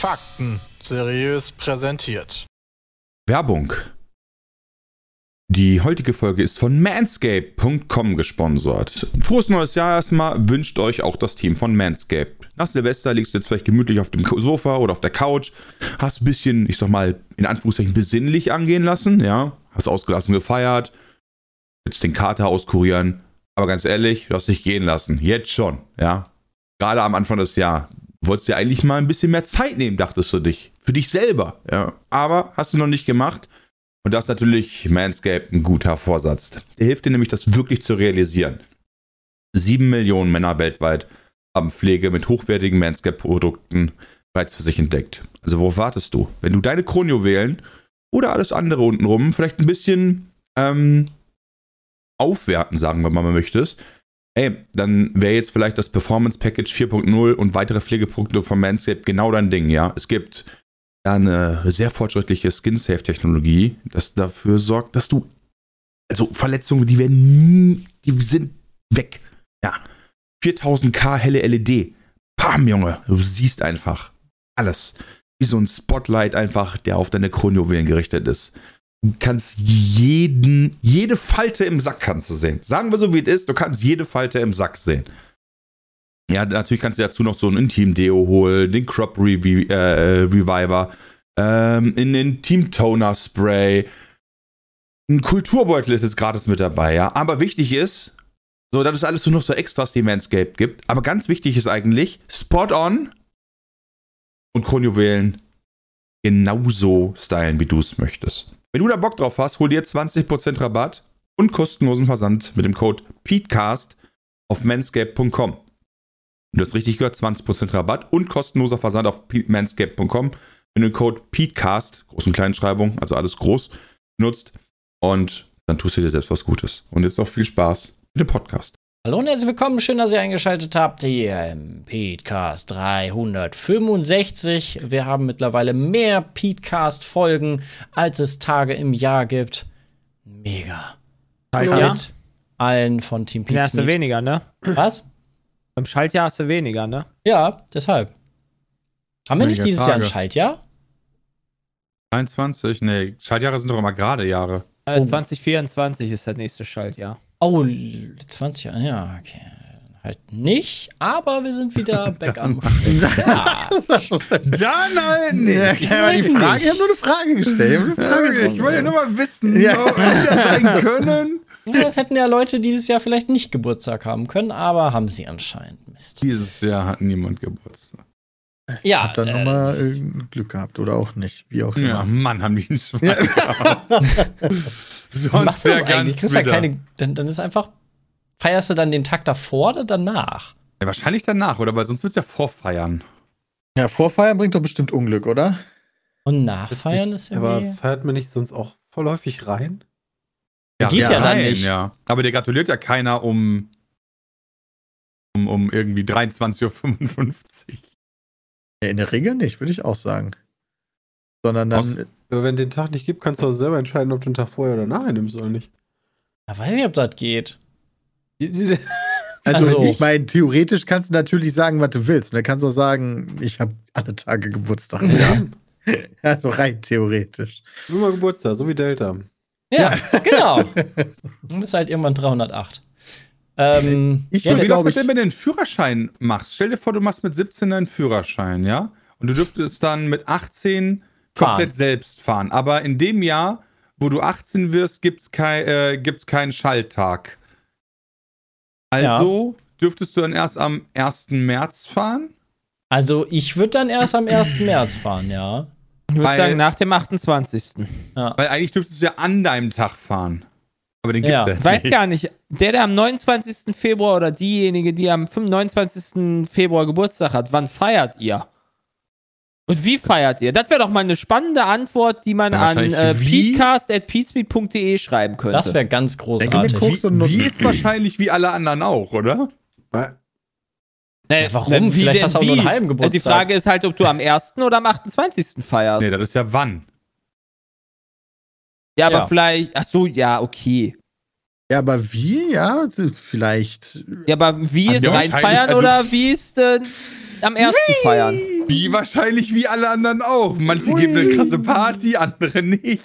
Fakten seriös präsentiert. Werbung. Die heutige Folge ist von manscape.com gesponsert. Frohes neues Jahr erstmal wünscht euch auch das Team von Manscaped. Nach Silvester liegst du jetzt vielleicht gemütlich auf dem Sofa oder auf der Couch, hast ein bisschen, ich sag mal, in Anführungszeichen besinnlich angehen lassen, ja, hast ausgelassen gefeiert, willst den Kater auskurieren, aber ganz ehrlich, du hast dich gehen lassen, jetzt schon, ja. Gerade am Anfang des Jahres. Du wolltest dir eigentlich mal ein bisschen mehr Zeit nehmen, dachtest du dich. Für dich selber, ja. Aber hast du noch nicht gemacht. Und das ist natürlich Manscaped ein guter Vorsatz. Der hilft dir nämlich, das wirklich zu realisieren. Sieben Millionen Männer weltweit haben Pflege mit hochwertigen Manscaped-Produkten bereits für sich entdeckt. Also worauf wartest du? Wenn du deine Kronjuwelen oder alles andere untenrum vielleicht ein bisschen ähm, aufwerten, sagen wir mal, möchtest, ey, dann wäre jetzt vielleicht das Performance Package 4.0 und weitere Pflegeprodukte von Manscaped genau dein Ding, ja. Es gibt ja eine sehr fortschrittliche Skin-Safe-Technologie, das dafür sorgt, dass du, also Verletzungen, die werden nie, die sind weg, ja. 4000K helle LED, Pam, Junge, du siehst einfach alles. Wie so ein Spotlight einfach, der auf deine Kronjuwelen gerichtet ist. Du kannst jeden, jede Falte im Sack kannst du sehen. Sagen wir so, wie es ist, du kannst jede Falte im Sack sehen. Ja, natürlich kannst du dazu noch so ein Intim-Deo holen, den Crop Revi äh, Reviver, ähm, in den Team Toner Spray. Ein Kulturbeutel ist jetzt gratis mit dabei, ja. Aber wichtig ist, so, das ist alles nur noch so Extras, die Manscaped gibt. Aber ganz wichtig ist eigentlich, Spot On und Kronjuwelen genauso stylen, wie du es möchtest. Wenn du da Bock drauf hast, hol dir 20% Rabatt und kostenlosen Versand mit dem Code PETECAST auf manscape.com. Du hast richtig gehört, 20% Rabatt und kostenloser Versand auf manscape.com, wenn du den Code PETECAST, groß und Kleinschreibung, also alles groß, nutzt und dann tust du dir selbst was Gutes. Und jetzt noch viel Spaß mit dem Podcast. Hallo und herzlich willkommen, schön, dass ihr eingeschaltet habt hier im Petecast 365. Wir haben mittlerweile mehr Petecast-Folgen, als es Tage im Jahr gibt. Mega. Schaltjahr? Mit allen von Team Ja, Pete weniger, ne? Was? Beim Schaltjahr hast du weniger, ne? Ja, deshalb. Haben wir nicht dieses Jahr ein Tage. Schaltjahr? 21, nee, Schaltjahre sind doch immer gerade Jahre. Äh, Oh. 2024 ist das nächste Schaltjahr. Oh, 20 Jahre, ja, okay. Halt nicht, aber wir sind wieder back am ja. Dann halt nicht. Ja, ich habe die Frage, ich habe nur eine Frage gestellt. Ich, hab eine Frage Ich wollte ja nur mal wissen, Ja. ob wir das sein können. Ja, Es hätten ja Leute dieses Jahr vielleicht nicht Geburtstag haben können, aber haben sie anscheinend. Mist. Dieses Jahr hat niemand Geburtstag. Ja, Hab dann äh, nochmal das- äh, Glück gehabt oder auch nicht, wie auch Ja, immer. Mann, haben die einen Schwein Ja. Wie Sonst machst du das eigentlich? Kriegst ja keine, dann, dann ist einfach, feierst du dann den Tag davor oder danach? Ja, wahrscheinlich danach, oder? Weil sonst wird's ja vorfeiern. Ja, Vorfeiern bringt doch bestimmt Unglück, oder? Und nachfeiern ist Aber irgendwie. feiert man nicht sonst auch voll häufig rein? Geht ja dann rein, nicht. Ja. Aber dir gratuliert ja keiner um, um, um irgendwie 23.55 Uhr. Ja, in der Regel nicht, würde ich auch sagen. Sondern dann, Aber wenn den Tag nicht gibt, kannst du auch selber entscheiden, ob du den Tag vorher oder nachher nimmst oder nicht. Ja, weiß nicht, ob das geht. also, also- ich meine, theoretisch kannst du natürlich sagen, was du willst. Und dann kannst du auch sagen, ich habe alle Tage Geburtstag. Ja. also rein theoretisch. Nur mal Geburtstag, so wie Delta. Ja, genau. Du bist halt irgendwann 308. Ähm, Ich ja, würde, denn, wenn du einen Führerschein machst? Stell dir vor, du machst mit 17 einen Führerschein, ja? Und du dürftest dann mit 18 komplett Fahren. selbst fahren. Aber in dem Jahr, wo du 18 wirst, gibt's kein, äh, gibt's keinen Schalttag. Also dürftest du dann erst am 1. März fahren? also ich würde dann erst am 1. März fahren, ja. Ich würde sagen, nach dem 28. Weil eigentlich dürftest du ja an deinem Tag fahren. Aber den Ja. gibt's ja, Ich weiß nicht. gar nicht, der, der am 29. Februar oder diejenige, die am 29. Februar Geburtstag hat, wann feiert ihr? Und wie feiert ihr? Das wäre doch mal eine spannende Antwort, die man Ja, an äh, wie? peatcast.peatspeed.de schreiben könnte. Das wäre ganz Denke großartig. Und Wie Nutten. ist wahrscheinlich wie alle anderen auch, oder? Nee, Ja, warum? Vielleicht hast du auch nur einen halben Äh, Geburtstag. Die Frage ist halt, ob du am 1. oder am 28. feierst. Nee, das ist ja wann. ja, aber Ja. vielleicht, ach so, ja, okay. Ja, aber wie? Ja, vielleicht. Ja, aber wie ist ja, rein wahrscheinlich, feiern also- oder wie ist äh, am 1. feiern? Wie wahrscheinlich wie alle anderen auch. Manche geben eine krasse Party, andere nicht.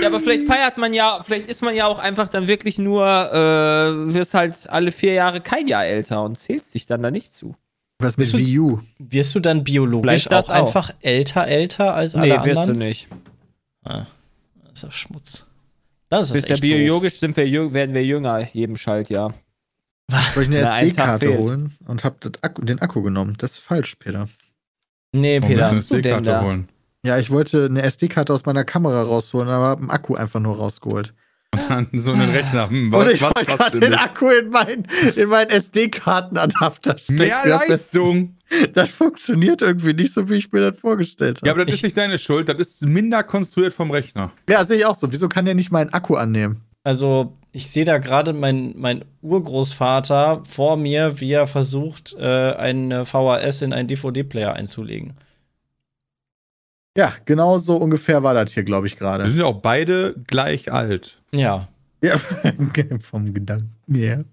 Ja, aber vielleicht feiert man ja, vielleicht ist man ja auch einfach dann wirklich nur, äh, wirst halt alle vier Jahre kein Jahr älter und zählst dich dann da nicht zu. Was mit Bist du- Wii U? Wirst du dann biologisch Vielleicht das auch, auch. einfach älter, älter als Nee, alle wirst du anderen? nicht. Ah, das ist ja Schmutz. Das ist Bist ja echt doof. biologisch sind wir werden wir jünger jedem Schaltjahr. Wollte ich eine SD-Karte holen und hab Akku, den Akku genommen. Das ist falsch, Peter. Nee, Warum Peter. eine da? SD-Karte holen? Ja, ich wollte eine SD-Karte aus meiner Kamera rausholen, aber hab den Akku einfach nur rausgeholt. Und dann so einen Rechner. Hm, Und ich was wollte passt gerade denn den? Akku in meinen, in meinen SD-Kartenadapter stecken. Mehr Das- Leistung. Das funktioniert irgendwie nicht so, wie ich mir das vorgestellt Ja, habe. aber das ist nicht deine Schuld. Das ist minder konstruiert vom Rechner. Ja, sehe ich auch so. Wieso kann der nicht meinen Akku annehmen? Also, ich sehe da gerade meinen mein Urgroßvater vor mir, wie er versucht, äh, eine VHS in einen DVD-Player einzulegen. Ja, genau so ungefähr war das hier, glaube ich, Wir gerade. sind ja auch beide gleich alt. Ja. Ja, vom Gedanken her.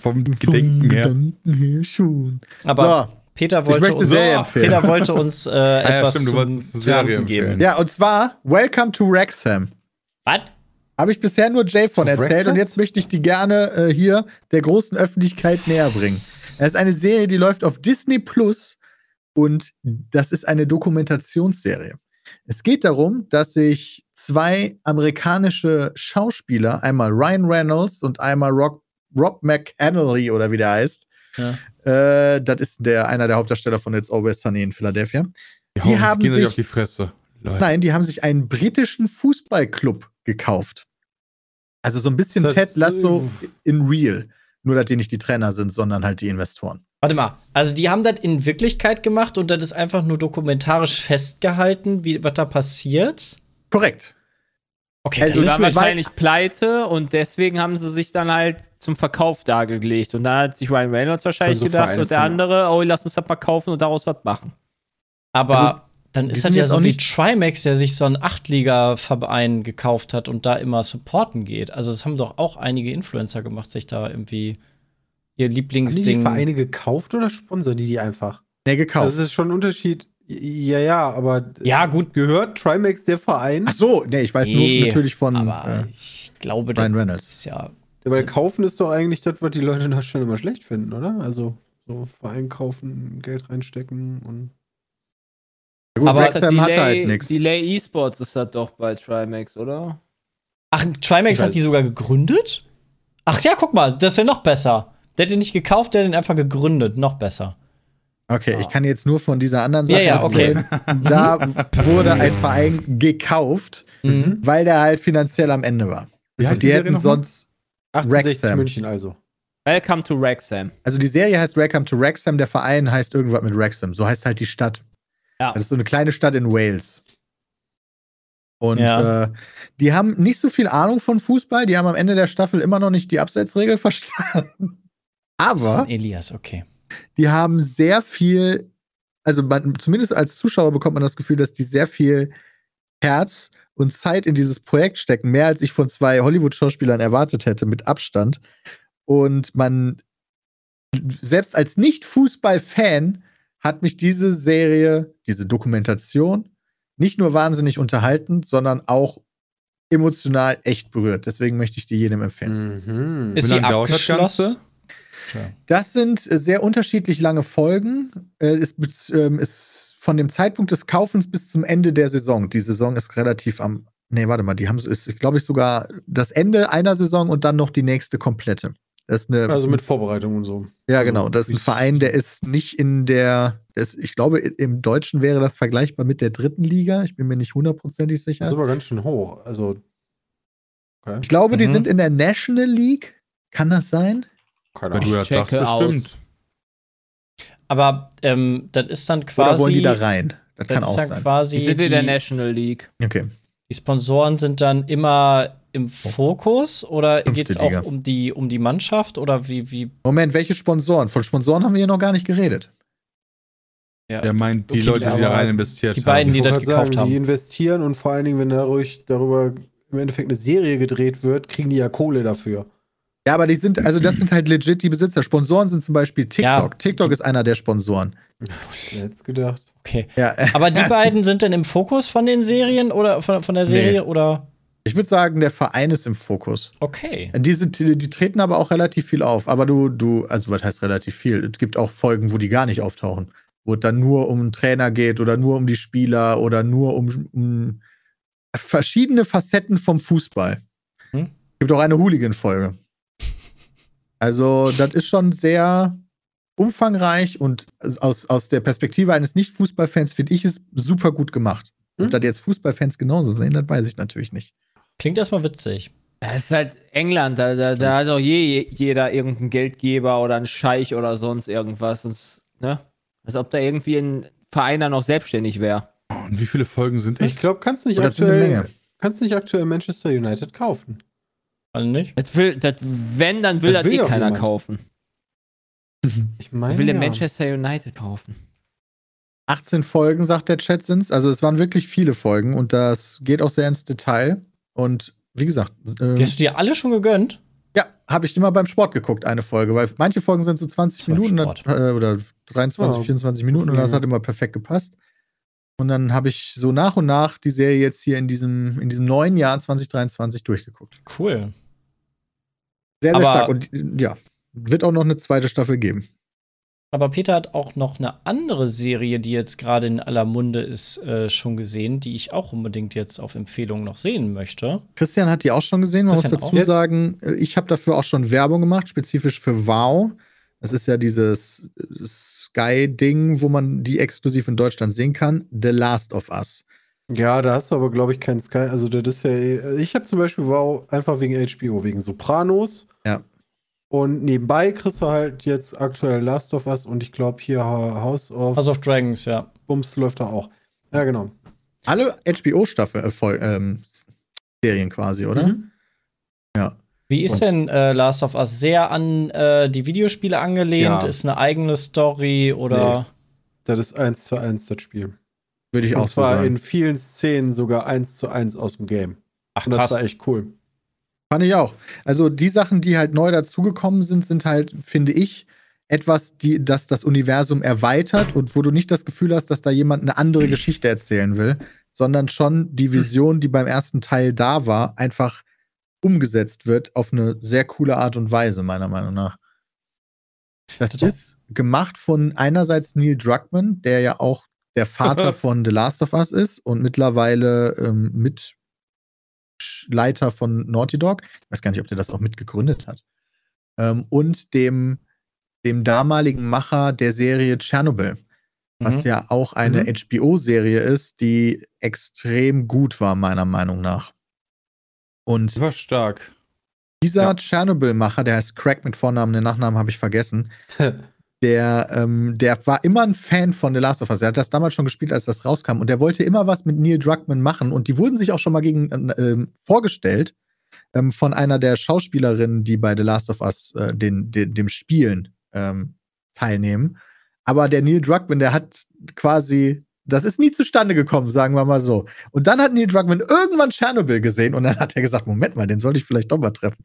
Vom Gedenken vom her. Gedanken her schon. Aber so, Peter wollte uns, Serien. Peter wollte uns äh, etwas stimmt, du zum wolltest eine Trampen Serie geben. empfehlen. ja, und zwar Welcome to Wrexham. Was? Habe ich bisher nur Jay von erzählt Breakfast? und jetzt möchte ich die gerne äh, hier der großen Öffentlichkeit näher bringen. Es ist eine Serie, die läuft auf Disney Plus und das ist eine Dokumentationsserie. Es geht darum, dass sich zwei amerikanische Schauspieler, einmal Ryan Reynolds und einmal Rob, Rob McAnally oder wie der heißt, Ja. äh, das ist der, einer der Hauptdarsteller von It's Always Sunny in Philadelphia. Die, Die haben sich- auf die Fresse. Leute. Nein, die haben sich einen britischen Fußballclub gekauft. Also so ein bisschen Das- Ted Lasso in real. Nur, dass die nicht die Trainer sind, sondern halt die Investoren. Warte mal, also die haben das in Wirklichkeit gemacht und das ist einfach nur dokumentarisch festgehalten, wie was da passiert. Korrekt. Okay, Also Die dann ist- wahrscheinlich pleite und deswegen haben sie sich dann halt zum Verkauf dargelegt. Und dann hat sich Ryan Reynolds wahrscheinlich so gedacht Vereine und der andere, oh, lass uns das mal kaufen und daraus was machen. aber Also, dann ist das ja so auch wie nicht- Trimax, der sich so einen Achtliga-Verein gekauft hat und da immer supporten geht. Also das haben doch auch einige Influencer gemacht, sich da irgendwie ihr Haben die die Lieblingsding. Vereine gekauft oder sponsern die die einfach? Nee, gekauft. Das ist schon ein Unterschied. Ja, ja, aber Ja, gut. gehört Trimax der Verein? Ach so, nee, ich weiß Nee, nur natürlich von aber äh, ich glaube, Ryan Reynolds. ist ja. Weil kaufen ist doch eigentlich das, was die Leute da schon immer schlecht finden, oder? Also so Verein kaufen, Geld reinstecken und. Gut, Aber Wrexham hatte Delay, halt nichts. Delay Esports ist das doch bei Trimax, oder? Ach, Trimax hat die sogar gegründet? Ach ja, guck mal, das ist ja noch besser. Der hat den nicht gekauft, der hat den einfach gegründet. Noch besser. Okay, ich kann jetzt nur von dieser anderen Sache Ja, ja, okay. erzählen. Da wurde ein Verein gekauft, Mhm. weil der halt finanziell am Ende war. Wie heißt Und die Serie hätten sonst 68 Wrexham. München also. Welcome to Wrexham. Also die Serie heißt Welcome to Wrexham, der Verein heißt irgendwas mit Wrexham. So heißt halt die Stadt. Ja. Das ist so eine kleine Stadt in Wales. Und Ja. äh, die haben nicht so viel Ahnung von Fußball. Die haben am Ende der Staffel immer noch nicht die Abseitsregel verstanden. Aber Von Elias, okay. die haben sehr viel, also man, zumindest als Zuschauer bekommt man das Gefühl, dass die sehr viel Herz und Zeit in dieses Projekt stecken. Mehr als ich von zwei Hollywood-Schauspielern erwartet hätte, mit Abstand. Und man, selbst als Nicht-Fußball-Fan, hat mich diese Serie, diese Dokumentation, nicht nur wahnsinnig unterhalten, sondern auch emotional echt berührt. Deswegen möchte ich die jedem empfehlen. Mhm. Ist sie abgeschlossen? Das sind äh, sehr unterschiedlich lange Folgen. Äh, ist, ähm, ist von dem Zeitpunkt des Kaufens bis zum Ende der Saison. Die Saison ist relativ am. Nee, warte mal, die haben ist, glaube ich, sogar das Ende einer Saison und dann noch die nächste komplette. Das ist eine. Also mit Vorbereitung und so. ja, genau. Das ist ein. Verein, der ist nicht in der. Ist, ich glaube, im Deutschen wäre das vergleichbar mit der dritten Liga. Ich bin mir nicht hundertprozentig sicher. Das ist aber ganz schön hoch. Also. Okay. ich glaube, die Mhm. sind in der National League. Kann das sein? Keine Ahnung. das sagst, checke aus. bestimmt. Aber ähm, das ist dann Oder quasi. wollen die da rein? Das Das kann ist auch dann sein. quasi. Die sind die, in der National League. Okay. die Sponsoren sind dann immer im Fokus oder geht es auch um die, um die Mannschaft oder wie, wie Moment, welche Sponsoren? Von Sponsoren haben wir hier noch gar nicht geredet. Der meint die Okay, Leute, die da rein investiert die beiden, haben. die das wollte gekauft sagen, haben. Die investieren und vor allen Dingen, wenn dadurch darüber im Endeffekt eine Serie gedreht wird, kriegen die ja Kohle dafür. Ja, aber die sind, also das sind halt legit die Besitzer. Sponsoren sind zum Beispiel TikTok. Ja, TikTok die- ist einer der Sponsoren. Hätte gedacht? Okay. Ja, Aber die beiden sind dann im Fokus von den Serien oder von, von der Serie Nee. oder? Ich würde sagen, der Verein ist im Fokus. Okay. Die, sind, die, die treten aber auch relativ viel auf. Aber du, du, also was heißt relativ viel? Es gibt auch Folgen, wo die gar nicht auftauchen. Wo es dann nur um einen Trainer geht oder nur um die Spieler oder nur um, um verschiedene Facetten vom Fußball. Hm? Es gibt auch eine Hooligan-Folge. Also, das ist schon sehr umfangreich und aus, aus der Perspektive eines Nicht-Fußballfans finde ich es super gut gemacht. Hm? Ob das jetzt Fußballfans genauso sehen, das weiß ich natürlich nicht. Klingt erstmal witzig. Das ist halt England, da, da, da hat auch je, jeder irgendeinen Geldgeber oder einen Scheich oder sonst irgendwas. Sonst, ne? Als ob da irgendwie ein Verein dann noch selbstständig wäre. Und wie viele Folgen sind das? Ich glaube, kannst nicht Oder sind aktuell, kannst nicht aktuell Manchester United kaufen. Also nicht? Das will, das, wenn, dann will Das das, will eh keiner jemand. kaufen. Ich meine, will ja. den Manchester United kaufen. 18 Folgen, sagt der Chat, sind's. Also es waren wirklich viele Folgen und das geht auch sehr ins Detail. Und wie gesagt, ähm, Die hast du dir alle schon gegönnt? ja, habe ich immer beim Sport geguckt, eine Folge, weil manche Folgen sind so 20 Beim Minuten äh, oder 23, Ja. 24 Minuten und das hat immer perfekt gepasst. Und dann habe ich so nach und nach die Serie jetzt hier in diesem, in diesem neuen Jahr 2023 durchgeguckt. Cool. Sehr, sehr Aber- stark. Und ja, wird auch noch eine zweite Staffel geben. Aber Peter hat auch noch eine andere Serie, die jetzt gerade in aller Munde ist, äh, schon gesehen, die ich auch unbedingt jetzt auf Empfehlung noch sehen möchte. Christian hat die auch schon gesehen. Man Christian muss dazu sagen, äh, ich habe dafür auch schon Werbung gemacht, spezifisch für WoW. Das ist ja dieses äh, Sky-Ding, wo man die exklusiv in Deutschland sehen kann. The Last of Us. Ja, da hast du aber, glaube ich, keinen Sky. Also, das ist ja. eh- Ich habe zum Beispiel Wow einfach wegen HBO, wegen Sopranos. Und nebenbei kriegst du halt jetzt aktuell Last of Us und ich glaube hier House of House of Dragons, ja. Bums läuft da auch. Ja, genau. Alle HBO-Staffel, äh, ähm, Serien quasi, oder? Mhm. Ja. Wie ist Und- denn äh, Last of Us? Sehr an äh, die Videospiele angelehnt? Ja. Ist eine eigene Story oder? Das ist eins zu eins das Spiel. Würde ich Und auch so zwar sagen. in vielen Szenen sogar eins zu eins aus dem Game. Ach Und das krass. war echt cool. Fand ich auch. Also die Sachen, die halt neu dazugekommen sind, sind halt, finde ich, etwas, die, das das Universum erweitert und wo du nicht das Gefühl hast, dass da jemand eine andere Geschichte erzählen will, sondern schon die Vision, die beim ersten Teil da war, einfach umgesetzt wird auf eine sehr coole Art und Weise, meiner Meinung nach. Das Total. ist gemacht von einerseits Neil Druckmann, der ja auch der Vater von The Last of Us ist und mittlerweile ähm, mit Leiter von Naughty Dog. Ich weiß gar nicht, ob der das auch mitgegründet hat. Ähm, und dem, dem damaligen Macher der Serie Chernobyl, was Mhm. ja auch eine Mhm. HBO-Serie ist, die extrem gut war, meiner Meinung nach. Und war stark. dieser Ja. Chernobyl-Macher, der heißt Craig mit Vornamen, den Nachnamen habe ich vergessen, der, ähm, der war immer ein Fan von The Last of Us. Er hat das damals schon gespielt, als das rauskam. Und der wollte immer was mit Neil Druckmann machen. Und die wurden sich auch schon mal gegen äh, ähm, vorgestellt ähm, von einer der Schauspielerinnen, die bei The Last of Us äh, den, den, dem Spielen ähm, teilnehmen. Aber der Neil Druckmann, der hat quasi, das ist nie zustande gekommen, sagen wir mal so. Und dann hat Neil Druckmann irgendwann Tschernobyl gesehen und dann hat er gesagt, Moment mal, den sollte ich vielleicht doch mal treffen.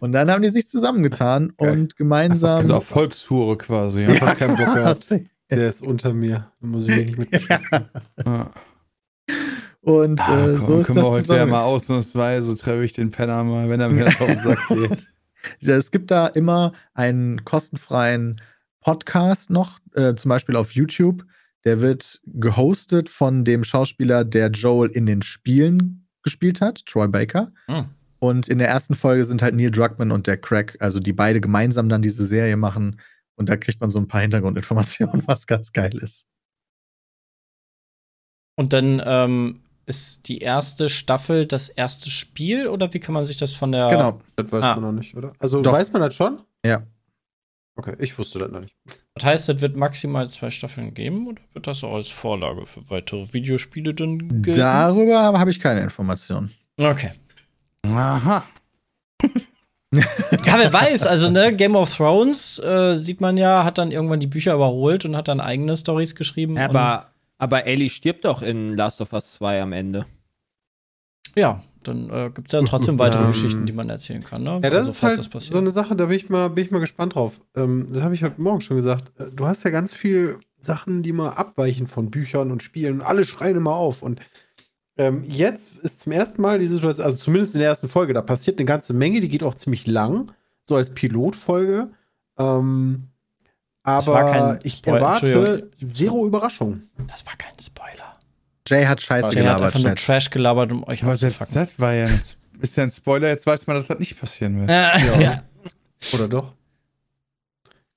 Und dann haben die sich zusammengetan Geil. und gemeinsam. Also Erfolgshure quasi. Ja. Einfach keinen Bock quasi. Der ist unter mir. Da muss ich mich nicht mit beschäftigen. Ja. Und Ah, äh, komm, so ist können wir das heute ja mal ausnahmsweise treffe ich den Penner mal, wenn er mir auf den Sack geht. Ja, Es gibt da immer einen kostenfreien Podcast noch, äh, zum Beispiel auf YouTube. Der wird gehostet von dem Schauspieler, der Joel in den Spielen gespielt hat, Troy Baker. Hm. Und in der ersten Folge sind halt Neil Druckmann und der Craig, also die beide gemeinsam dann diese Serie machen. Und da kriegt man so ein paar Hintergrundinformationen, was ganz geil ist. Und dann ähm, ist die erste Staffel das erste Spiel oder wie kann man sich das von der. Genau. Das weiß Ah. man noch nicht, oder? Also Doch. weiß man das schon? Ja. Okay, ich wusste das noch nicht. Das heißt, es wird maximal zwei Staffeln geben oder wird das auch als Vorlage für weitere Videospiele dann gelten? Darüber habe ich keine Informationen. Okay. Aha. Ja, wer weiß, also ne, Game of Thrones äh, sieht man ja, hat dann irgendwann die Bücher überholt und hat dann eigene Stories geschrieben. Aber, aber Ellie stirbt doch in Last of Us 2 am Ende. ja, dann äh, gibt es ja trotzdem weitere Ähm, Geschichten, die man erzählen kann. Ne? Ja, das Also, ist halt passiert. so eine Sache, da bin ich mal, bin ich mal gespannt drauf. Ähm, das habe ich heute Morgen schon gesagt. Äh, Du hast ja ganz viel Sachen, die mal abweichen von Büchern und Spielen und alle schreien immer auf. Und ähm, jetzt ist zum ersten Mal die Situation, also zumindest in der ersten Folge, da passiert eine ganze Menge, die geht auch ziemlich lang, so als Pilotfolge. Ähm, aber war kein ich erwarte zero Überraschung. Das war kein Spoiler. Jay hat scheiße hat gelabert, einfach nur Chat. Trash gelabert, um euch Aber selbst das war ja ein, ist ja ein Spoiler, jetzt weiß man, dass das nicht passieren wird. Äh, ja. Oder doch?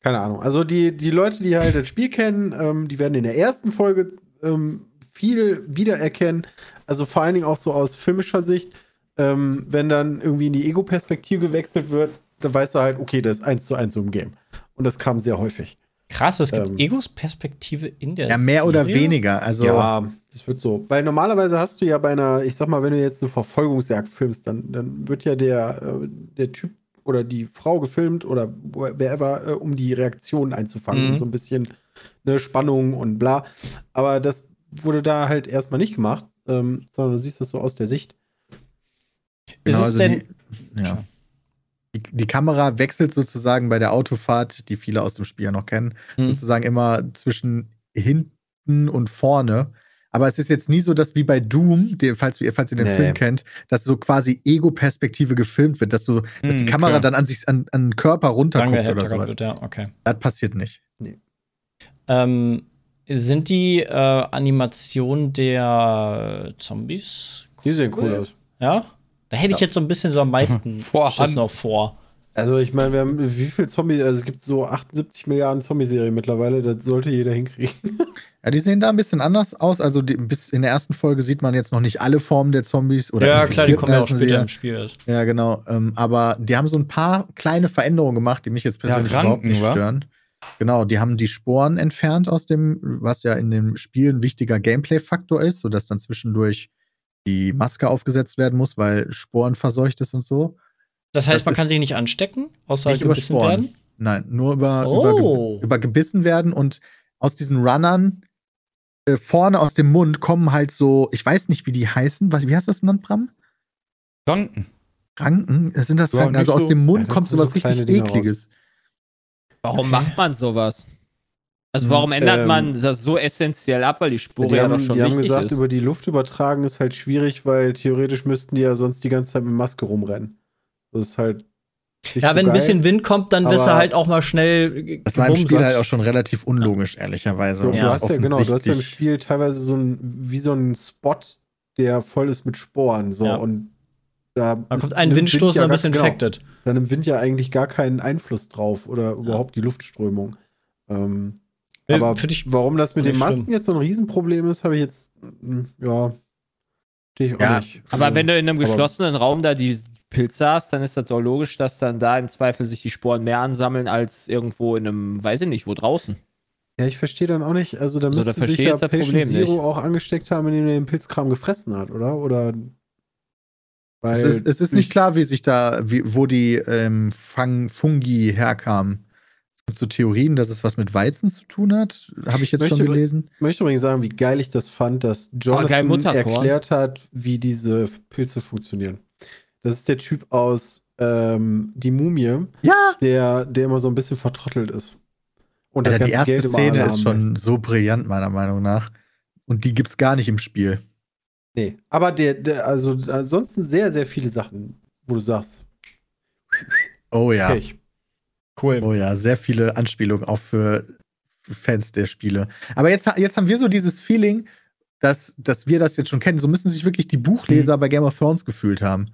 Keine Ahnung. Also die, die Leute, die halt das Spiel kennen, ähm, die werden in der ersten Folge ähm, viel wiedererkennen. Also vor allen Dingen auch so aus filmischer Sicht. Ähm, wenn dann irgendwie in die Ego-Perspektive gewechselt wird, dann weißt du halt, okay, das ist eins zu eins so im Game. Und das kam sehr häufig. Krass, es gibt Ähm. Egos Perspektive in der Ja, mehr oder Serie? weniger. Also, ja, das wird so. Weil normalerweise hast du ja bei einer, ich sag mal, wenn du jetzt eine Verfolgungsjagd filmst, dann, dann wird ja der, äh, der Typ oder die Frau gefilmt oder wer ever, äh, um die Reaktionen einzufangen. Mhm. So ein bisschen eine Spannung und bla. Aber das wurde da halt erstmal nicht gemacht, ähm, sondern du siehst das so aus der Sicht. Ist genau, es also denn. die, ja. Die, die Kamera wechselt sozusagen bei der Autofahrt, die viele aus dem Spiel ja noch kennen, Hm. sozusagen immer zwischen hinten und vorne. Aber es ist jetzt nie so, dass wie bei Doom, die, falls, ihr- falls ihr den Nee. Film kennt, dass so quasi Ego-Perspektive gefilmt wird, dass, so, dass die Hm, Kamera klar. dann an sich an, an den Körper Danke, oder so. wird, ja, okay. Das passiert nicht. Ähm, sind die äh, Animationen der Zombies? Die sehen cool aus. Ja? Da hätte ich jetzt so ein bisschen so am meisten. Schiss noch vor. Also ich meine, wir haben wie viel Zombies, also es gibt so 78 Milliarden Zombie-Serien mittlerweile, das sollte jeder hinkriegen. Ja, die sehen da ein bisschen anders aus. Also die, bis in der ersten Folge sieht man jetzt noch nicht alle Formen der Zombies oder ja, klar, die kommen ja auch später ja. im Spiel. Ja, genau. Ähm, aber die haben so ein paar kleine Veränderungen gemacht, die mich jetzt persönlich Ja, überhaupt nicht wa? stören. Genau, die haben die Sporen entfernt aus dem, was ja in dem Spiel ein wichtiger Gameplay-Faktor ist, sodass dann zwischendurch die Maske aufgesetzt werden muss, weil Sporen verseucht ist und so. Das heißt, Das man kann sich nicht anstecken, außer Nicht über gebissen Sporen. werden. Nein, nur über, Oh. über, ge- über gebissen werden und aus diesen Runnern äh, vorne aus dem Mund kommen halt so, ich weiß nicht, wie die heißen. Was, wie heißt das genannt, Bram? Ranken. Ranken? Äh, Sind das Ja, Ranken? Also aus dem Mund Ja, kommt sowas so richtig Dinger raus. ekliges. Warum Okay. macht man sowas? Also warum ändert Ähm, man das so essentiell ab, weil die die ja haben, doch schon die haben wichtig gesagt, ist? über die Luft übertragen ist halt schwierig, weil theoretisch müssten die ja sonst die ganze Zeit mit Maske rumrennen. Das ist halt. nicht Ja, so wenn ein geil. bisschen Wind kommt, dann wirst du halt auch mal schnell Das war im. Spiel halt auch schon relativ unlogisch, ehrlicherweise. Du, Und du hast ja, genau, du hast ja im Spiel teilweise so ein, wie so ein Spot, der voll ist mit Sporen. So, Ja. und da kommt ein Windstoß ja und dann gar- bist du genau, infected. Da nimmt Wind ja eigentlich gar keinen Einfluss drauf oder überhaupt die Luftströmung. Ähm, Ja, aber für dich warum das mit den Masken schlimm. jetzt so ein Riesenproblem ist, habe ich jetzt, mm, ja, verstehe ich auch Ja, nicht. Aber Also, wenn du in einem aber- geschlossenen Raum da die Pilze hast, dann ist das doch logisch, dass dann da im Zweifel sich die Sporen mehr ansammeln als irgendwo in einem, weiß ich nicht, wo draußen. Ja, ich verstehe dann auch nicht, also da Also, müsste sich verstehe ja ich das Patient Problem Zero nicht. auch angesteckt haben, indem er den Pilzkram gefressen hat, oder? Oder weil Es ist, es ist nicht klar, wie sich da, wie, wo die ähm, Fang Fungi herkamen. Es gibt so Theorien, dass es was mit Weizen zu tun hat. Habe ich jetzt Möchte- schon gelesen. Ich möchte übrigens sagen, wie geil ich das fand, dass Jonathan geil, Mutterkorn. erklärt hat, wie diese Pilze funktionieren. Das ist der Typ aus ähm, Die Mumie, Ja! der, der immer so ein bisschen vertrottelt ist. Und Alter, die erste Geld Szene ist schon so brillant, meiner Meinung nach. Und die gibt's gar nicht im Spiel. Nee, aber der, der, also ansonsten sehr, sehr viele Sachen, wo du sagst, Oh ja. okay, ich. Cool. Oh ja, sehr viele Anspielungen auch für Fans der Spiele. Aber jetzt, jetzt haben wir so dieses Feeling, dass, dass wir das jetzt schon kennen. So müssen sich wirklich die Buchleser Mhm. bei Game of Thrones gefühlt haben.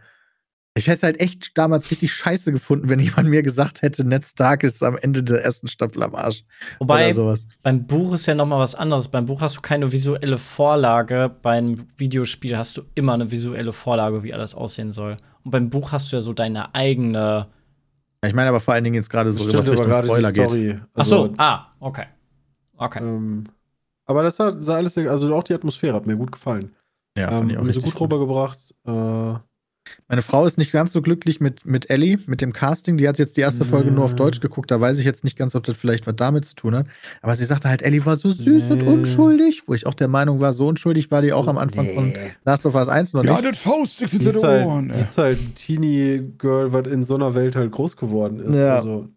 Ich hätte es halt echt damals richtig scheiße gefunden, wenn jemand mir gesagt hätte, Ned Stark ist am Ende der ersten Staffel am Arsch. Wobei, oder sowas. beim Buch ist ja noch mal was anderes. Beim Buch hast du keine visuelle Vorlage. Beim Videospiel hast du immer eine visuelle Vorlage, wie alles aussehen soll. Und beim Buch hast du ja so deine eigene Ich meine aber vor allen Dingen jetzt gerade so, was Richtung Spoiler die geht. Story. Ach so, Also, ah, okay. Okay. ähm, aber das sah, sah alles, also auch die Atmosphäre hat mir gut gefallen. Ja, ähm, fand ich auch haben sie richtig gut rübergebracht. Äh, Meine Frau ist nicht ganz so glücklich mit, mit Ellie, mit dem Casting. Die hat jetzt die erste Folge nur auf Ja. Deutsch geguckt. Da weiß ich jetzt nicht ganz, ob das vielleicht was damit zu tun hat. Aber sie sagte halt, Ellie war so süß und Nee. unschuldig. Wo ich auch der Meinung war, so unschuldig war die auch am Anfang von Last of Us 1 noch Ja, nicht. das Faust ist, den halt, Ohren. die ist halt ein Teenie-Girl, was in so einer Welt halt groß geworden ist. Ja. Also,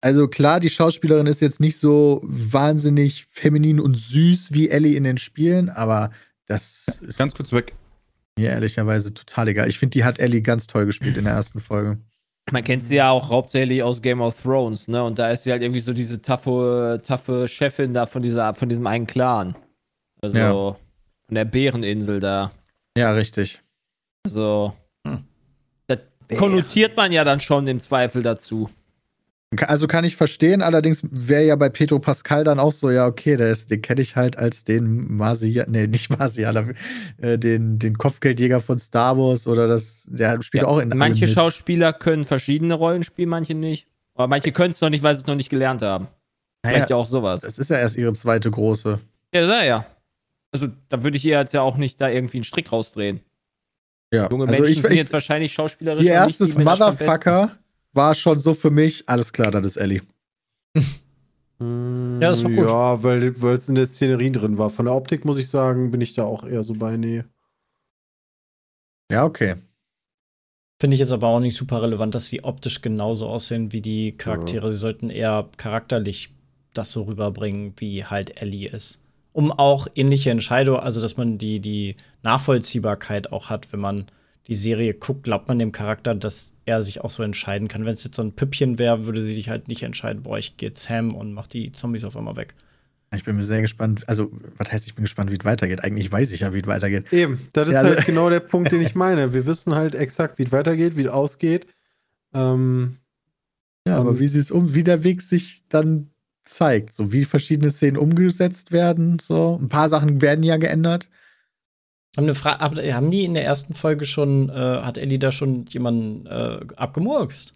Also klar, die Schauspielerin ist jetzt nicht so wahnsinnig feminin und süß wie Ellie in den Spielen, aber das ist Ganz kurz weg. Mir ehrlicherweise total egal. Ich finde, die hat Ellie ganz toll gespielt in der ersten Folge. Man kennt sie ja auch hauptsächlich aus Game of Thrones, ne? Und da ist sie halt irgendwie so diese taffe, taffe Chefin da von dieser, von diesem einen Clan. Also Ja. von der Bäreninsel da. Ja, richtig. Also. Hm. Das konnotiert man ja dann schon im Zweifel dazu. Also kann ich verstehen, allerdings wäre ja bei Pedro Pascal dann auch so, ja, okay, der ist, den kenne ich halt als den Marsia, nee, nicht Marsianer, äh, den, den Kopfgeldjäger von Star Wars oder das, der spielt Ja, auch in manche. Schauspieler können verschiedene Rollen spielen, manche nicht. Aber manche können es noch nicht, weil sie es noch nicht gelernt haben. Vielleicht ja Naja, auch sowas. das ist ja erst ihre zweite große. Ja, das ist er ja. Also, da würde ich ihr jetzt ja auch nicht da irgendwie einen Strick rausdrehen. Ja. Junge also Menschen ich, sind ich, jetzt wahrscheinlich schauspielerisch. ihr erstes. Motherfucker war schon so für mich, alles klar, das ist Ellie. ja, das war gut. Ja, weil weil es in der Szenerie drin war. Von der Optik muss ich sagen, bin ich da auch eher so bei nee. Ja, okay. Finde ich jetzt aber auch nicht super relevant, dass sie optisch genauso aussehen wie die Charaktere. Sie sollten eher charakterlich das so rüberbringen, wie halt Ellie ist. Um auch ähnliche Entscheidungen, also dass man die, die Nachvollziehbarkeit auch hat, wenn man die Serie guckt, glaubt man dem Charakter, dass er sich auch so entscheiden kann. Wenn es jetzt so ein Püppchen wäre, würde sie sich halt nicht entscheiden, boah, ich gehe jetzt ham und mach die Zombies auf einmal weg. Ich bin mir sehr gespannt. Also, was heißt, ich bin gespannt, wie es weitergeht? Eigentlich weiß ich ja, wie es weitergeht. Eben, das ist Ja, halt also- genau der Punkt, den ich meine. Wir wissen halt exakt, wie es weitergeht, wie es ausgeht. Ähm, Ja, aber Ähm, wie sie es um, wie der Weg sich dann zeigt, so wie verschiedene Szenen umgesetzt werden, so ein paar Sachen werden ja geändert. Haben, eine Fra hab- haben die in der ersten Folge schon, äh, hat Ellie da schon jemanden äh, abgemurkst?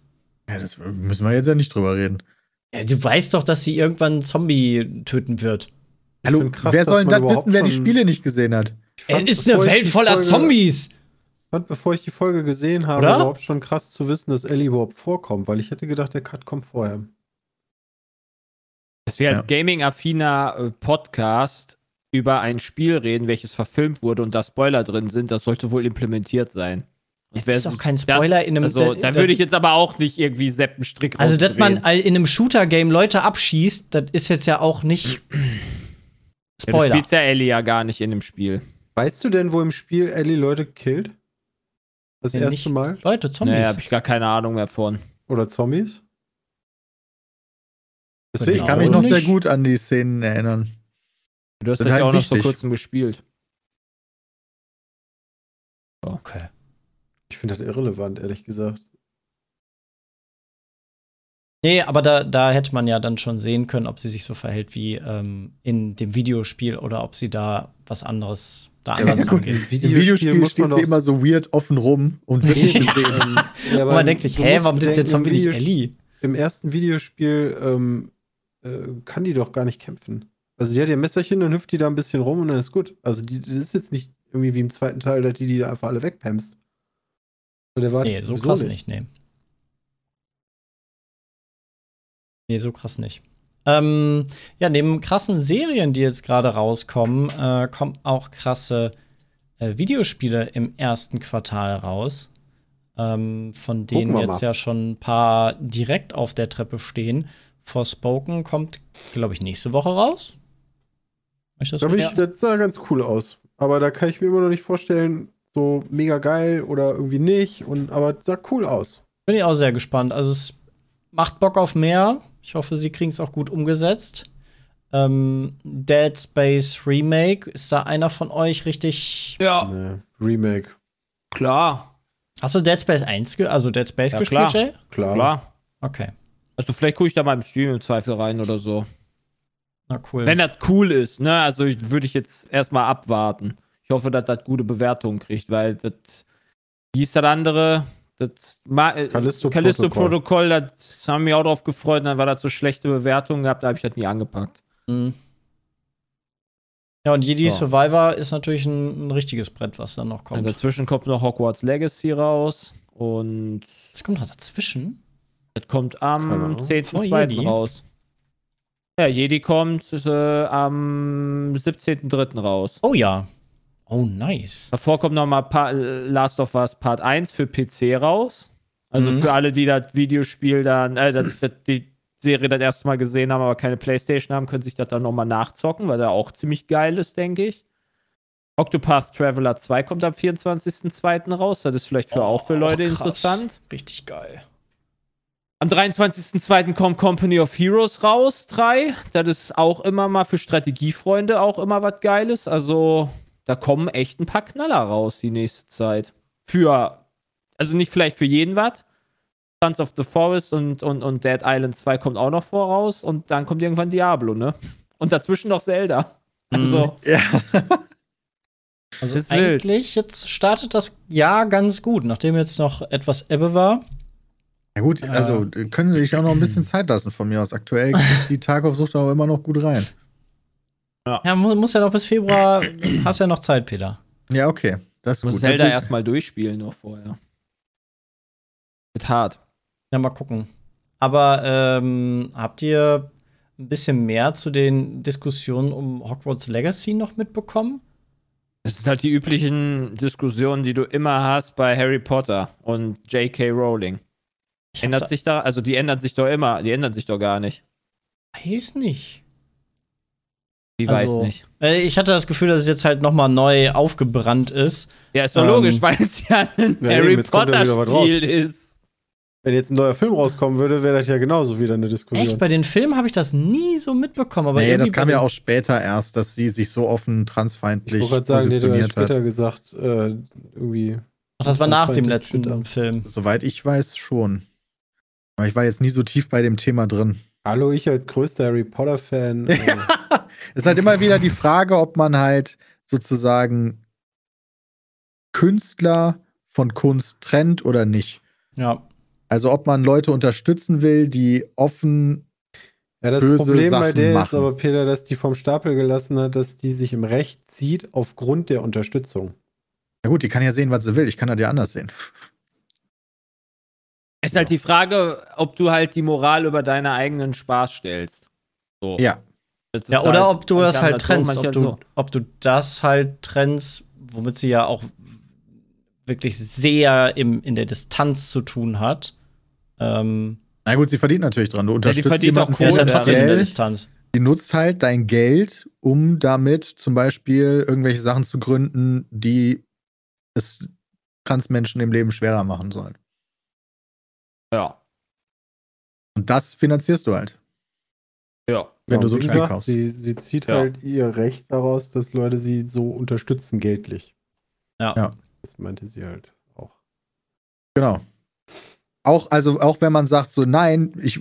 Ja, das müssen wir jetzt ja nicht drüber reden. Ja, du weißt doch, dass sie irgendwann einen Zombie töten wird. Hallo, krass, wer soll denn das wissen, wer die Spiele nicht gesehen hat? Ich Es fand, ist eine Welt voller Folge- Zombies. fand, bevor ich die Folge gesehen habe, Oder? überhaupt schon krass zu wissen, dass Ellie überhaupt vorkommt, weil ich hätte gedacht, der Cut kommt vorher. Dass wir als Ja. gaming-affiner äh, Podcast über ein Spiel reden, welches verfilmt wurde und da Spoiler drin sind, das sollte wohl implementiert sein. Und Das ist doch kein Spoiler das, in einem- Also, da- würde ich jetzt aber auch nicht irgendwie Seppenstrick Also, dass man in einem Shooter-Game Leute abschießt, das ist jetzt ja auch nicht Ja, du Spoiler. spielst ja Ellie ja gar nicht in dem Spiel. Weißt du denn, wo im Spiel Ellie Leute killt? Das Nee, erste nicht. Mal? Leute, Zombies. Naja, habe ich gar keine Ahnung mehr von. Oder Zombies? Das Ich Ich kann mich noch Nicht. sehr gut an die Szenen erinnern. Du hast das ja halt auch noch vor wichtig. kurzem gespielt. okay. Ich finde das irrelevant, ehrlich gesagt. Nee, aber da, da hätte man ja dann schon sehen können, ob sie sich so verhält wie ähm, in dem Videospiel oder ob sie da was anderes da anders Ja, gut. angeht. Im Im Videospiel steht sie immer so weird offen rum und wird nicht gesehen. Ja, Und man denkt sich, hä, warum ist bedenken, jetzt Zombie im nicht Ellie? Im ersten Videospiel ähm, äh, kann die doch gar nicht kämpfen. Also die hat ihr Messerchen, dann hüpft die da ein bisschen rum und dann ist gut. Also die, das ist jetzt nicht irgendwie wie im zweiten Teil, dass die die da einfach alle der war Nee, so krass nicht, nee. Nee, so krass nicht. Ähm, ja, neben krassen Serien, die jetzt gerade rauskommen, äh, kommen auch krasse äh, Videospiele im ersten Quartal raus. Ähm, von denen jetzt ja schon ein paar direkt auf der Treppe stehen. Forspoken kommt, glaube ich, nächste Woche raus. Ich das Da ich, das sah ganz cool aus. Aber da kann ich mir immer noch nicht vorstellen, so mega geil oder irgendwie nicht. Und, aber es sah cool aus. Bin ich auch sehr gespannt. Also es macht Bock auf mehr. Ich hoffe, sie kriegen es auch gut umgesetzt. Ähm, Dead Space Remake, ist da einer von euch richtig. Ja, Nee, Remake. klar. Hast du Dead Space 1, ge also Dead Space Ja, gespielt, klar. Jay? Klar. Klar. Okay. Also vielleicht gucke ich da mal im Stream im Zweifel rein oder so. Na cool. Wenn das cool ist, ne? Also würde ich jetzt erstmal abwarten. Ich hoffe, dass das gute Bewertungen kriegt, weil das. Wie ist das andere? Das äh, Callisto Callisto-Protokoll, das haben mich auch drauf gefreut, und dann war das so schlechte Bewertungen gehabt, da habe ich das nie angepackt. Mhm. Ja, und Jedi Ja. Survivor ist natürlich ein, ein richtiges Brett, was dann noch Und kommt. dazwischen kommt noch Hogwarts Legacy raus und Das kommt noch dazwischen. das kommt am Ahnung. 10.2. Jedi? raus. Ja, Jedi kommt äh, am 17.3. raus. Oh ja. Oh, nice. Davor kommt noch mal Pa- Last of Us Part 1 für PC raus. Also Mhm. für alle, die das Videospiel dann, äh, das, das, die Serie das erste Mal gesehen haben, aber keine Playstation haben, können sich das dann noch mal nachzocken, weil der auch ziemlich geil ist, denke ich. Octopath Traveler 2 kommt am 24.02. raus. Das ist vielleicht für Oh, auch für Leute krass. interessant. Richtig geil. Am 23.02. kommt Company of Heroes raus, 3. Das ist auch immer mal für Strategiefreunde auch immer was Geiles. Also, da kommen echt ein paar Knaller raus die nächste Zeit. Für, also nicht vielleicht für jeden was. Sons of the Forest und, und, und Dead Island 2 kommt auch noch voraus und dann kommt irgendwann Diablo, ne? Und dazwischen noch Zelda. Also, Ja. Also eigentlich, jetzt startet das Jahr ganz gut, nachdem jetzt noch etwas Ebbe war. Ja gut, also können Sie sich auch noch ein bisschen Zeit lassen von mir aus. Aktuell kriegt die Tarkov-Sucht aber immer noch gut rein. Ja, mu muss ja noch bis Februar, hast ja noch Zeit, Peter. Ja, okay. Das ist muss gut. Zelda erstmal durchspielen noch vorher. Wird hart. Ja, mal gucken. Aber ähm, habt ihr ein bisschen mehr zu den Diskussionen um Hogwarts Legacy noch mitbekommen? Das sind halt die üblichen Diskussionen, die du immer hast bei Harry Potter und J.K. Rowling. Ich Ändert da- sich da, also die ändern sich doch immer, die ändern sich doch gar nicht. Weiß nicht. Die Also, weiß nicht. Äh, Ich hatte das Gefühl, dass es jetzt halt noch mal neu aufgebrannt ist. Ja, ist doch ähm, logisch, weil es ja ein Ja, Harry Potter-Spiel ist. Wenn jetzt ein neuer Film rauskommen würde, wäre das ja genauso wieder eine Diskussion. Echt, bei den Filmen habe ich das nie so mitbekommen. Aber nee, das kam ja auch später erst, dass sie sich so offen ich transfeindlich wollte gerade sagen, nee, du hast positioniert später hat. gesagt, äh, irgendwie. Ach, das war nach dem letzten Twitter. Film. Soweit ich weiß, schon. Aber ich war jetzt nie so tief bei dem Thema drin. Hallo, ich als größter Harry Potter-Fan. äh, Es ist halt immer wieder die Frage, ob man halt sozusagen Künstler von Kunst trennt oder nicht. Ja. Also ob man Leute unterstützen will, die offen. ja, das böse Problem bei Sachen der ist machen. aber, Peter, dass die vom Stapel gelassen hat, dass die sich im Recht zieht aufgrund der Unterstützung. Na gut, die kann ja sehen, was sie will. Ich kann das ja anders sehen. Ist halt die Frage, ob du halt die Moral über deinen eigenen Spaß stellst. So. Ja. Ja, oder halt- ob du das halt trennst, ob halt du, so. ob du das halt trennst, womit sie ja auch wirklich sehr im, in der Distanz zu tun hat. Ähm, Na gut, sie verdient natürlich dran. Du die unterstützt verdient auch jemanden ja, ist ja Kohle, trotzdem in der. Distanz. Die nutzt halt dein Geld, um damit zum Beispiel irgendwelche Sachen zu gründen, die es Transmenschen im Leben schwerer machen sollen. Ja. Und das finanzierst du halt, Ja. wenn Ja, du so Spiel gesagt, kaufst. Sie, sie zieht Ja. halt ihr Recht daraus, dass Leute sie so unterstützen, geldlich. Ja. Ja. Das meinte sie halt auch. Genau. Auch, also, auch wenn man sagt, so, nein, ich,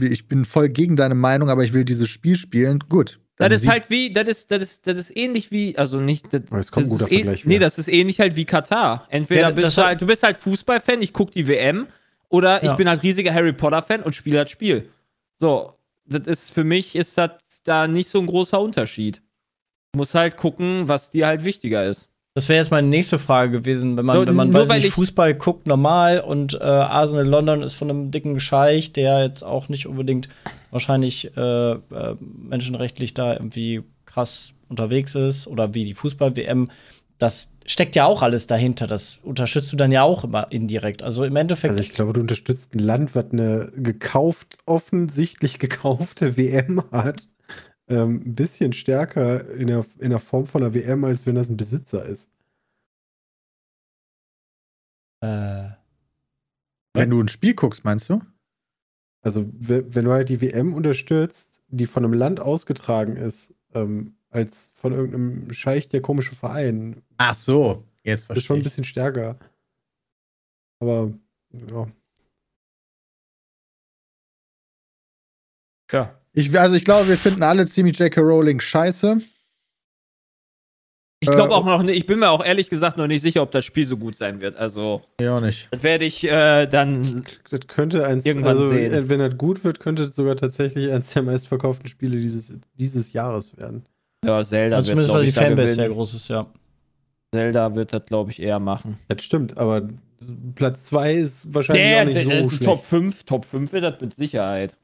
ich bin voll gegen deine Meinung, aber ich will dieses Spiel spielen, gut. Das ist halt wie, das ist, das ist, das ist ähnlich wie, also nicht, das, Aber es kommt das ist Vergleich Nee, das ist ähnlich halt wie Katar. Entweder Ja, bist das du halt, du bist halt Fußballfan, ich guck die WM, oder ich Ja. bin halt riesiger Harry Potter-Fan und spiele das Spiel. So, das ist für mich ist das da nicht so ein großer Unterschied. Du musst halt gucken, was dir halt wichtiger ist. Das wäre jetzt meine nächste Frage gewesen, wenn man, So, wenn man weiß weil nicht, ich- Fußball guckt normal und äh, Arsenal London ist von einem dicken Scheich, der jetzt auch nicht unbedingt wahrscheinlich äh, äh, menschenrechtlich da irgendwie krass unterwegs ist oder wie die Fußball-WM. Das steckt ja auch alles dahinter. Das unterstützt du dann ja auch immer indirekt. Also im Endeffekt. Also ich glaube, du unterstützt ein Land, was eine gekauft, offensichtlich gekaufte WM hat, ähm, ein bisschen stärker in der, in der Form von einer WM, als wenn das ein Besitzer ist. äh, wenn du ein Spiel guckst, meinst du? Also we- wenn du halt die WM unterstützt, die von einem Land ausgetragen ist, ähm, als von irgendeinem Scheich der komische Verein, Ach so, jetzt ist schon verstehe ein ich. bisschen stärker. Aber ja. Ja. ich. Also ich glaube, wir finden alle ziemlich J.K. Rowling scheiße. Ich Äh, glaube auch noch nicht, ich bin mir auch ehrlich gesagt noch nicht sicher, ob das Spiel so gut sein wird. Also, Ja, auch nicht. das werde ich äh, dann. Das könnte eins, Irgendwann also sehen. äh, wenn das gut wird, könnte es sogar tatsächlich eines der meistverkauften Spiele dieses, dieses Jahres werden. Ja, Zelda Also wird, zumindest glaub weil die ich, Fanbase sehr groß ist, ja. Zelda wird das, glaube ich, eher machen. Das stimmt, aber Platz 2 ist wahrscheinlich Nee, auch nicht das so ist ein schlecht. Top 5. Top 5 wird das mit Sicherheit.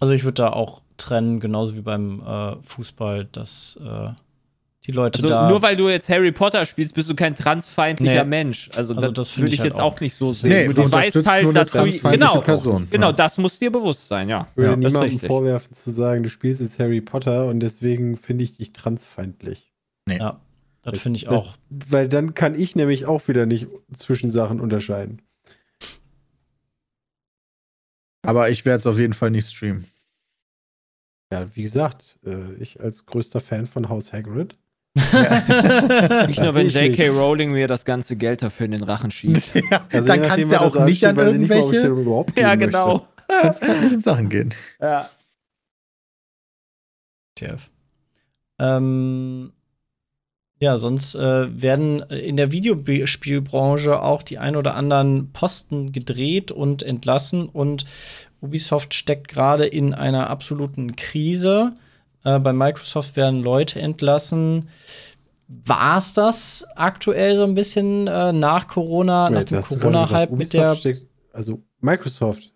Also ich würde da auch trennen, genauso wie beim äh, Fußball, dass äh, die Leute Also da. nur weil du jetzt Harry Potter spielst, bist du kein transfeindlicher Nee. Mensch. Also, Also das, das würde ich ich halt jetzt auch. auch nicht so Nee, sehen. du du weißt halt, dass du genau, Person. genau, das muss dir bewusst sein, ja. Ich würde ja, das niemandem richtig. vorwerfen zu sagen, du spielst jetzt Harry Potter und deswegen finde ich dich transfeindlich. ja, das finde ich Das- auch. Weil dann kann ich nämlich auch wieder nicht zwischen Sachen unterscheiden. Aber ich werde es auf jeden Fall nicht streamen. Ja, wie gesagt, äh, ich als größter Fan von Haus Hagrid. Nicht Das nur, wenn J.K. Rowling mir das ganze Geld dafür in den Rachen schießt. ja, Also dann kannst du ja auch nicht an nicht irgendwelche überhaupt ja, genau. möchte. transfeindlichen Sachen gehen. Ja. TF. Ähm, ja, sonst äh, werden in der Videospielbranche auch die ein oder anderen Posten gedreht und entlassen und Ubisoft steckt gerade in einer absoluten Krise. Äh, bei Microsoft werden Leute entlassen. War es das aktuell so ein bisschen äh, nach Corona, nach Wait, dem du gerade Corona-Hype mit der. Ubisoft Steckt, also Microsoft.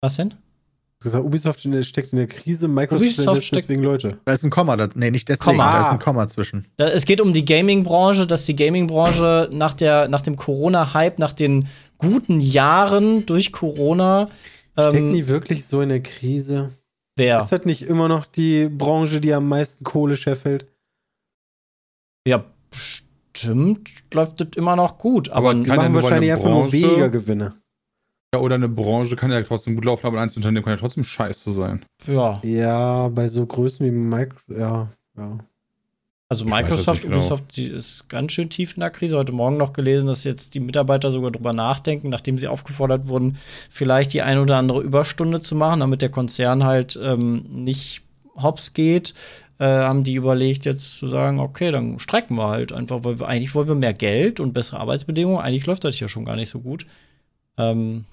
Was denn? Du hast gesagt, Ubisoft in der, steckt in der Krise, Microsoft Ubisoft steckt- deswegen Leute. Da ist ein Komma, da, nee, nicht deswegen, Komma. da ist ein Komma zwischen. Da, es geht um die Gaming-Branche, dass die Gaming-Branche nach, der, nach dem Corona-Hype, nach den guten Jahren durch Corona. Stecken Ähm, die wirklich so in der Krise? Wer? Ist das nicht immer noch die Branche, die am meisten Kohle scheffelt? Ja, bestimmt läuft das immer noch gut. Aber, Aber Die machen wahrscheinlich einfach nur Branche- weniger Gewinne. Ja, oder eine Branche kann ja trotzdem gut laufen, aber ein Einzelunternehmen kann ja trotzdem scheiße sein. ja, Ja, bei so Größen wie Microsoft, ja, ja. Also Microsoft, genau. Ubisoft, die ist ganz schön tief in der Krise. Heute Morgen noch gelesen, dass jetzt die Mitarbeiter sogar drüber nachdenken, nachdem sie aufgefordert wurden, vielleicht die ein oder andere Überstunde zu machen, damit der Konzern halt ähm, nicht hops geht. Äh, haben die überlegt, jetzt zu sagen, okay, dann streiken wir halt einfach, weil wir eigentlich wollen wir mehr Geld und bessere Arbeitsbedingungen. Eigentlich läuft das ja schon gar nicht so gut. Ähm,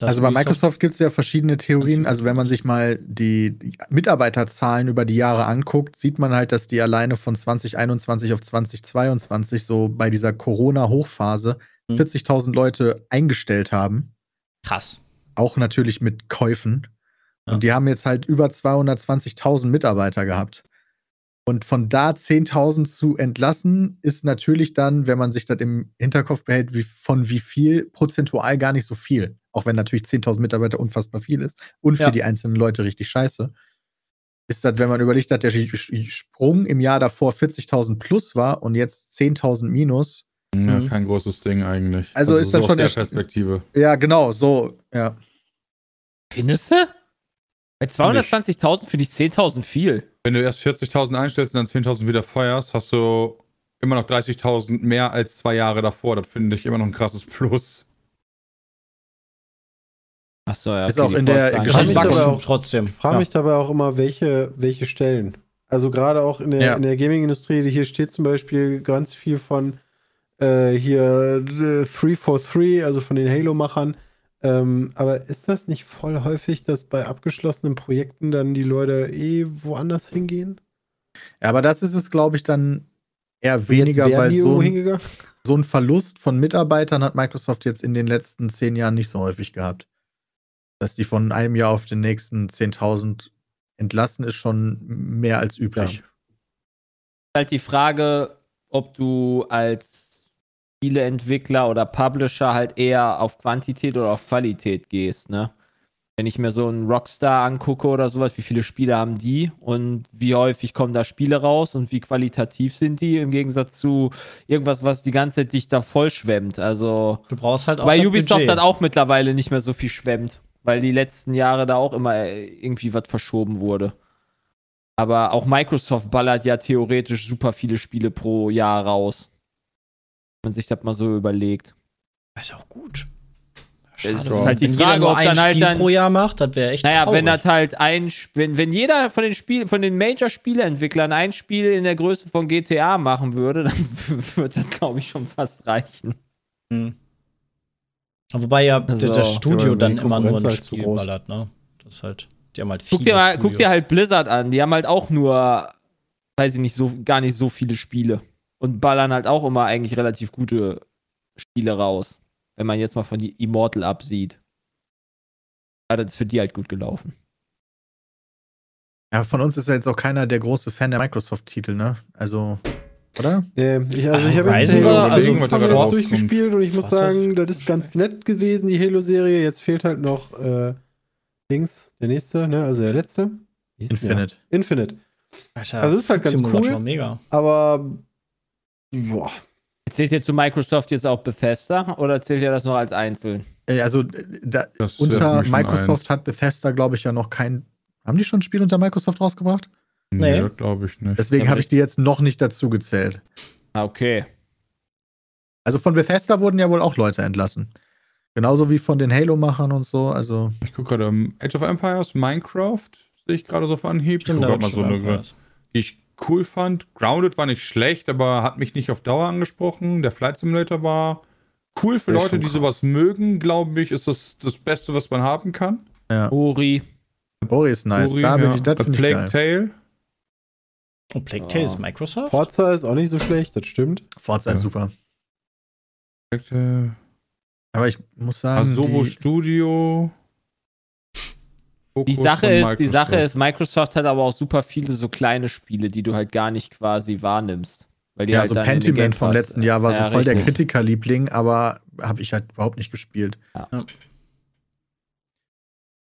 Also bei Microsoft gibt es ja verschiedene Theorien. Also wenn man sich mal die Mitarbeiterzahlen über die Jahre anguckt, sieht man halt, dass die alleine von 2021 auf 2022 so bei dieser Corona-Hochphase Mhm. 40.000 Leute eingestellt haben. krass. Auch natürlich mit Käufen. Ja. Und die haben jetzt halt über 220.000 Mitarbeiter gehabt. Und von da 10.000 zu entlassen, ist natürlich dann, wenn man sich das im Hinterkopf behält, wie, von wie viel prozentual gar nicht so viel. Auch wenn natürlich 10.000 Mitarbeiter unfassbar viel ist und für Ja. die einzelnen Leute richtig scheiße. Ist das, wenn man überlegt, dass der Sprung im Jahr davor 40.000 plus war und jetzt 10.000 minus. Ja, Mhm. kein großes Ding eigentlich. Also ist dann so schon aus der Perspektive. Ja, genau, so, ja. Findest du? Bei 220.000 finde ich 10.000 viel. Wenn du erst 40.000 einstellst und dann 10.000 wieder feuerst, hast du immer noch 30.000 mehr als zwei Jahre davor. Das finde ich immer noch ein krasses Plus. Achso, ja. Ist auch in der Geschichte- auch- trotzdem. Ich frage Ja. mich dabei auch immer, welche, welche Stellen. Also gerade auch in der, Ja. in der Gaming-Industrie, die hier steht zum Beispiel ganz viel von äh, hier äh, 343, also von den Halo-Machern. Ähm, aber ist das nicht voll häufig, dass bei abgeschlossenen Projekten dann die Leute eh woanders hingehen? Ja, aber das ist es, glaube ich, dann eher Und weniger, weil so ein, so ein Verlust von Mitarbeitern hat Microsoft jetzt in den letzten zehn Jahren nicht so häufig gehabt. Dass die von einem Jahr auf den nächsten 10.000 entlassen, ist schon mehr als üblich. halt die Frage, ob du als Spieleentwickler oder Publisher halt eher auf Quantität oder auf Qualität gehst, ne? Wenn ich mir so einen Rockstar angucke oder sowas, wie viele Spiele haben die und wie häufig kommen da Spiele raus und wie qualitativ sind die im Gegensatz zu irgendwas, was die ganze Zeit dich da voll schwemmt. Also Du brauchst halt auch bei das Ubisoft Budget. dann auch mittlerweile nicht mehr so viel schwemmt, weil die letzten Jahre da auch immer äh, irgendwie was verschoben wurde. Aber auch Microsoft ballert ja theoretisch super viele Spiele pro Jahr raus. Wenn man sich das mal so überlegt. ist auch gut. Schade, ist wenn halt die jeder Frage, ob dann halt Spiel dann- pro Jahr macht, das wäre echt Naja, wenn traurig. das halt ein, wenn, wenn jeder von den Spiel, von den Major-Spieleentwicklern ein Spiel in der Größe von GTA machen würde, dann würde das, glaube ich, schon fast reichen. Hm. Wobei ja Also, das Studio ja, dann immer nur ein halt Spiel ballert, ne? Das ist halt, die haben halt viele Guck dir, mal, guck dir halt Blizzard an. Die haben halt auch nur, weiß ich nicht, so, gar nicht so viele Spiele. Und ballern halt auch immer eigentlich relativ gute Spiele raus. Wenn man jetzt mal von die Immortal absieht. Ja, das ist für die halt gut gelaufen. Ja, von uns ist ja jetzt auch keiner der große Fan der Microsoft-Titel, ne? Also, oder? Nee, ich, also Ach, ich habe jetzt Halo war- also jetzt durchgespielt und ich muss Forza sagen, ist das ist ganz nett gewesen, die Halo-Serie. Jetzt fehlt halt noch äh, Dings, der nächste, ne? Also der letzte. Hieß der? Infinite. Infinite. Alter, Also ist halt ganz Simulator cool. mega. Aber boah. Zählt jetzt zu Microsoft jetzt auch Bethesda oder zählt ihr das noch als einzeln? Äh, Also, da, unter Microsoft hat Bethesda, glaube ich, ja noch kein. Haben die schon ein Spiel unter Microsoft rausgebracht? Nee, Nee. glaube ich nicht. Deswegen habe ich die jetzt noch nicht dazu gezählt. Ah, okay. Also von Bethesda wurden ja wohl auch Leute entlassen. Genauso wie von den Halo-Machern und so. Also, Ich gucke gerade um, Age of Empires, Minecraft, sehe ich gerade so auf Anhieb. Stimmt, ich gucke mal so eine, die ich cool fand. Grounded war nicht schlecht, aber hat mich nicht auf Dauer angesprochen. Der Flight Simulator war cool für Leute, die sowas mögen, glaube ich, ist das das Beste, was man haben kann. ja. Uri. Ori ist nice. Uri, da bin ja. ich, das finde ich Plague geil. Tale. Und Plague Tale Ja. ist Microsoft? Forza ist auch nicht so schlecht, das stimmt. Forza Ja. ist super. Plague Tale. Aber ich muss sagen, Asobo Studio. Die Sache ist, die Sache Microsoft. ist, Microsoft hat aber auch super viele so kleine Spiele, die du halt gar nicht quasi wahrnimmst. Weil die ja, halt so Pentiment vom letzten Jahr war Ja, so voll der richtig. Kritikerliebling, aber habe ich halt überhaupt nicht gespielt.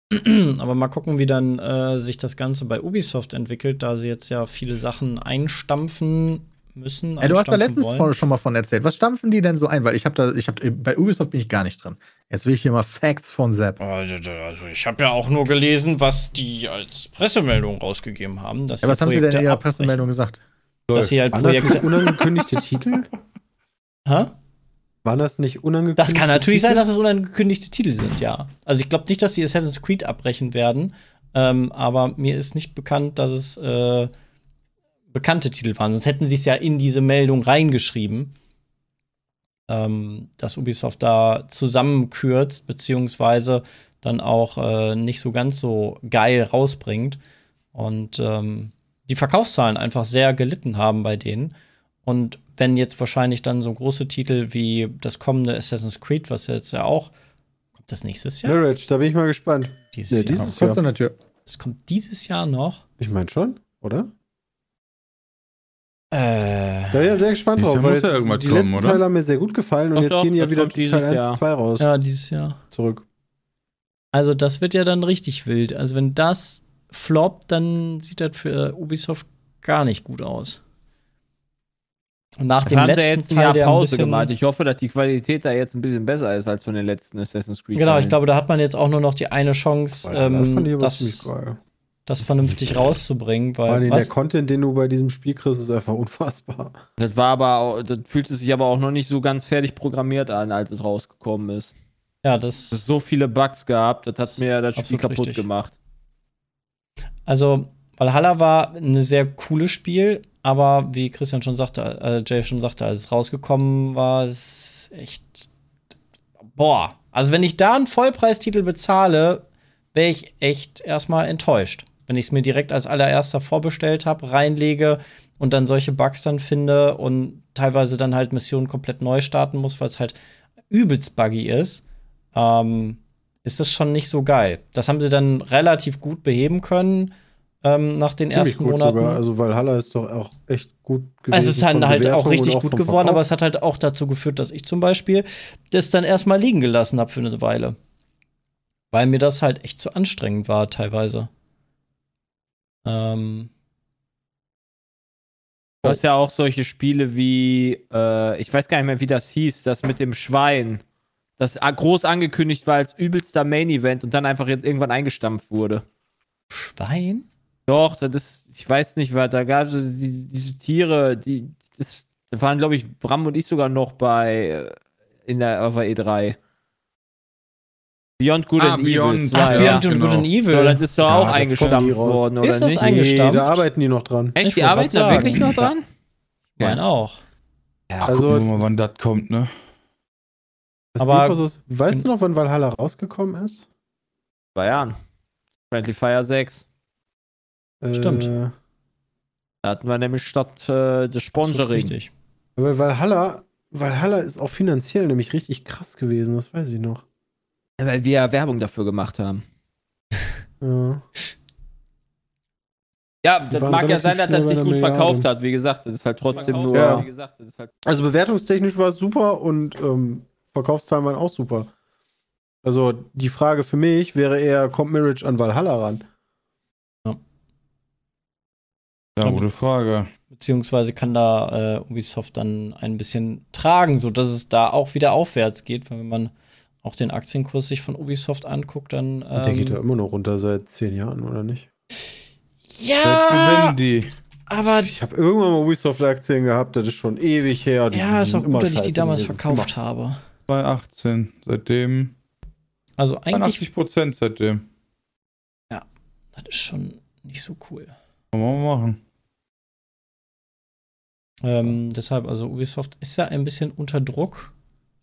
Aber mal gucken, wie dann äh, sich das Ganze bei Ubisoft entwickelt, da sie jetzt ja viele Sachen einstampfen müssen. Ey, du hast da letztens wollen. schon mal von erzählt. Was stampfen die denn so ein? Weil ich habe da, ich habe bei Ubisoft bin ich gar nicht drin. Jetzt will ich hier mal Facts von Sepp. Also ich habe ja auch nur gelesen, was die als Pressemeldung rausgegeben haben. Dass Ja, was haben sie denn in Projekte ihrer abbrechen. Pressemeldung gesagt? Dass sie halt Waren das nicht Projekte. unangekündigte Titel? Hä? Waren das nicht unangekündigte Das kann natürlich Titel? sein, dass es unangekündigte Titel sind, ja. Also ich glaube nicht, dass die Assassin's Creed abbrechen werden, ähm, aber mir ist nicht bekannt, dass es äh, bekannte Titel waren. Sonst hätten sie es ja in diese Meldung reingeschrieben, ähm, dass Ubisoft da zusammenkürzt, beziehungsweise dann auch äh, nicht so ganz so geil rausbringt. Und ähm, die Verkaufszahlen einfach sehr gelitten haben bei denen. Und wenn jetzt wahrscheinlich dann so große Titel wie das kommende Assassin's Creed, was jetzt ja auch, kommt das nächstes Jahr? Marriage, da bin ich mal gespannt. Dieses Nee, Jahr. dieses- der Tür. Das kommt dieses Jahr noch. Ich meine schon, oder? Äh, Da bin ich ja sehr gespannt drauf, muss ja irgendwas die kommen, letzten oder? Teile haben mir sehr gut gefallen und Doch, jetzt doch, gehen ja wieder Teil dieses 1 Jahr. 2 raus. ja, dieses Jahr. Zurück. Also, das wird ja dann richtig wild. Also, wenn das floppt, dann sieht das für Ubisoft gar nicht gut aus. Und nach Da dem haben sie letzten ja jetzt Teil, Jahr Pause gemacht. Ich hoffe, dass die Qualität da jetzt ein bisschen besser ist als von den letzten Assassin's Creed. Genau, ich glaube, da hat man jetzt auch nur noch die eine Chance, das fand ich ähm, aber das. Das vernünftig rauszubringen. Weil, was? der Content, den du bei diesem Spiel kriegst, ist einfach unfassbar. Das war aber auch, das fühlte sich aber auch noch nicht so ganz fertig programmiert an, als es rausgekommen ist. Ja, Es ist das. so viele Bugs gehabt, das hat mir das Spiel kaputt richtig. gemacht. Also, Valhalla war ein sehr cooles Spiel, aber wie Christian schon sagte, äh, Jay schon sagte, als es rausgekommen war, ist echt. Boah. Also, wenn ich da einen Vollpreistitel bezahle, wäre ich echt erstmal enttäuscht. Wenn ich es mir direkt als allererster vorbestellt habe, reinlege und dann solche Bugs dann finde und teilweise dann halt Missionen komplett neu starten muss, weil es halt übelst buggy ist, ähm, ist das schon nicht so geil. Das haben sie dann relativ gut beheben können ähm, nach den Ziemlich ersten gut Monaten. sogar. Also Valhalla ist doch auch echt gut gewesen. Es ist halt, halt auch richtig und gut geworden, Verkauf. aber es hat halt auch dazu geführt, dass ich zum Beispiel das dann erstmal liegen gelassen habe für eine Weile. Weil mir das halt echt zu anstrengend war, teilweise. Ähm, Du hast ja auch solche Spiele wie, äh, ich weiß gar nicht mehr, wie das hieß, das mit dem Schwein, das groß angekündigt war als übelster Main-Event und dann einfach jetzt irgendwann eingestampft wurde. Schwein? Doch, das ist, ich weiß nicht, was, da gab es die, diese Tiere, die, das, da waren, glaube ich, Bram und ich sogar noch bei, äh, in der, auf der E3. Beyond Good Ah, and Beyond- Evil 2. Ach, Ja, Beyond genau. Good and Evil. So, das ist doch Ja, auch eingestampft worden, oder Ist das nicht? ein- Eingestampft? Nee, da arbeiten die noch dran. Echt, Ich die arbeiten da wirklich noch dran? Ich meine auch. Ja, Also- gucken wir mal, wann das kommt, ne? Aber- ist- weißt du noch, wann Valhalla rausgekommen ist? Zwei Jahren. Friendly Fire 6. Stimmt. Äh, Da hatten wir nämlich statt äh, des Sponsoring. Richtig. aber Valhalla, Valhalla ist auch finanziell nämlich richtig krass gewesen, das weiß ich noch. Weil wir ja Werbung dafür gemacht haben. Ja. Ja, das mag ja sein, dass das sich gut verkauft hat. Wie gesagt, das ist halt trotzdem nur. Ja. Wie gesagt, das ist halt Also bewertungstechnisch war es super und ähm, Verkaufszahlen waren auch super. Also die Frage für mich wäre eher, kommt Mirage an Valhalla ran? Ja, gute Frage. Beziehungsweise kann da äh, Ubisoft dann ein bisschen tragen, sodass es da auch wieder aufwärts geht. Wenn man auch den Aktienkurs sich von Ubisoft anguckt, dann. Ähm, Der geht ja immer noch runter seit zehn Jahren, oder nicht? Ja, aber Ich habe irgendwann mal Ubisoft-Aktien gehabt, das ist schon ewig her. Die ja, ist auch immer gut, dass ich die damals gewesen. verkauft habe. 2018. Seitdem. Also eigentlich, 80 Prozent seitdem. das ist schon nicht so cool. Kann man mal machen. Ähm, deshalb, also Ubisoft ist ja ein bisschen unter Druck.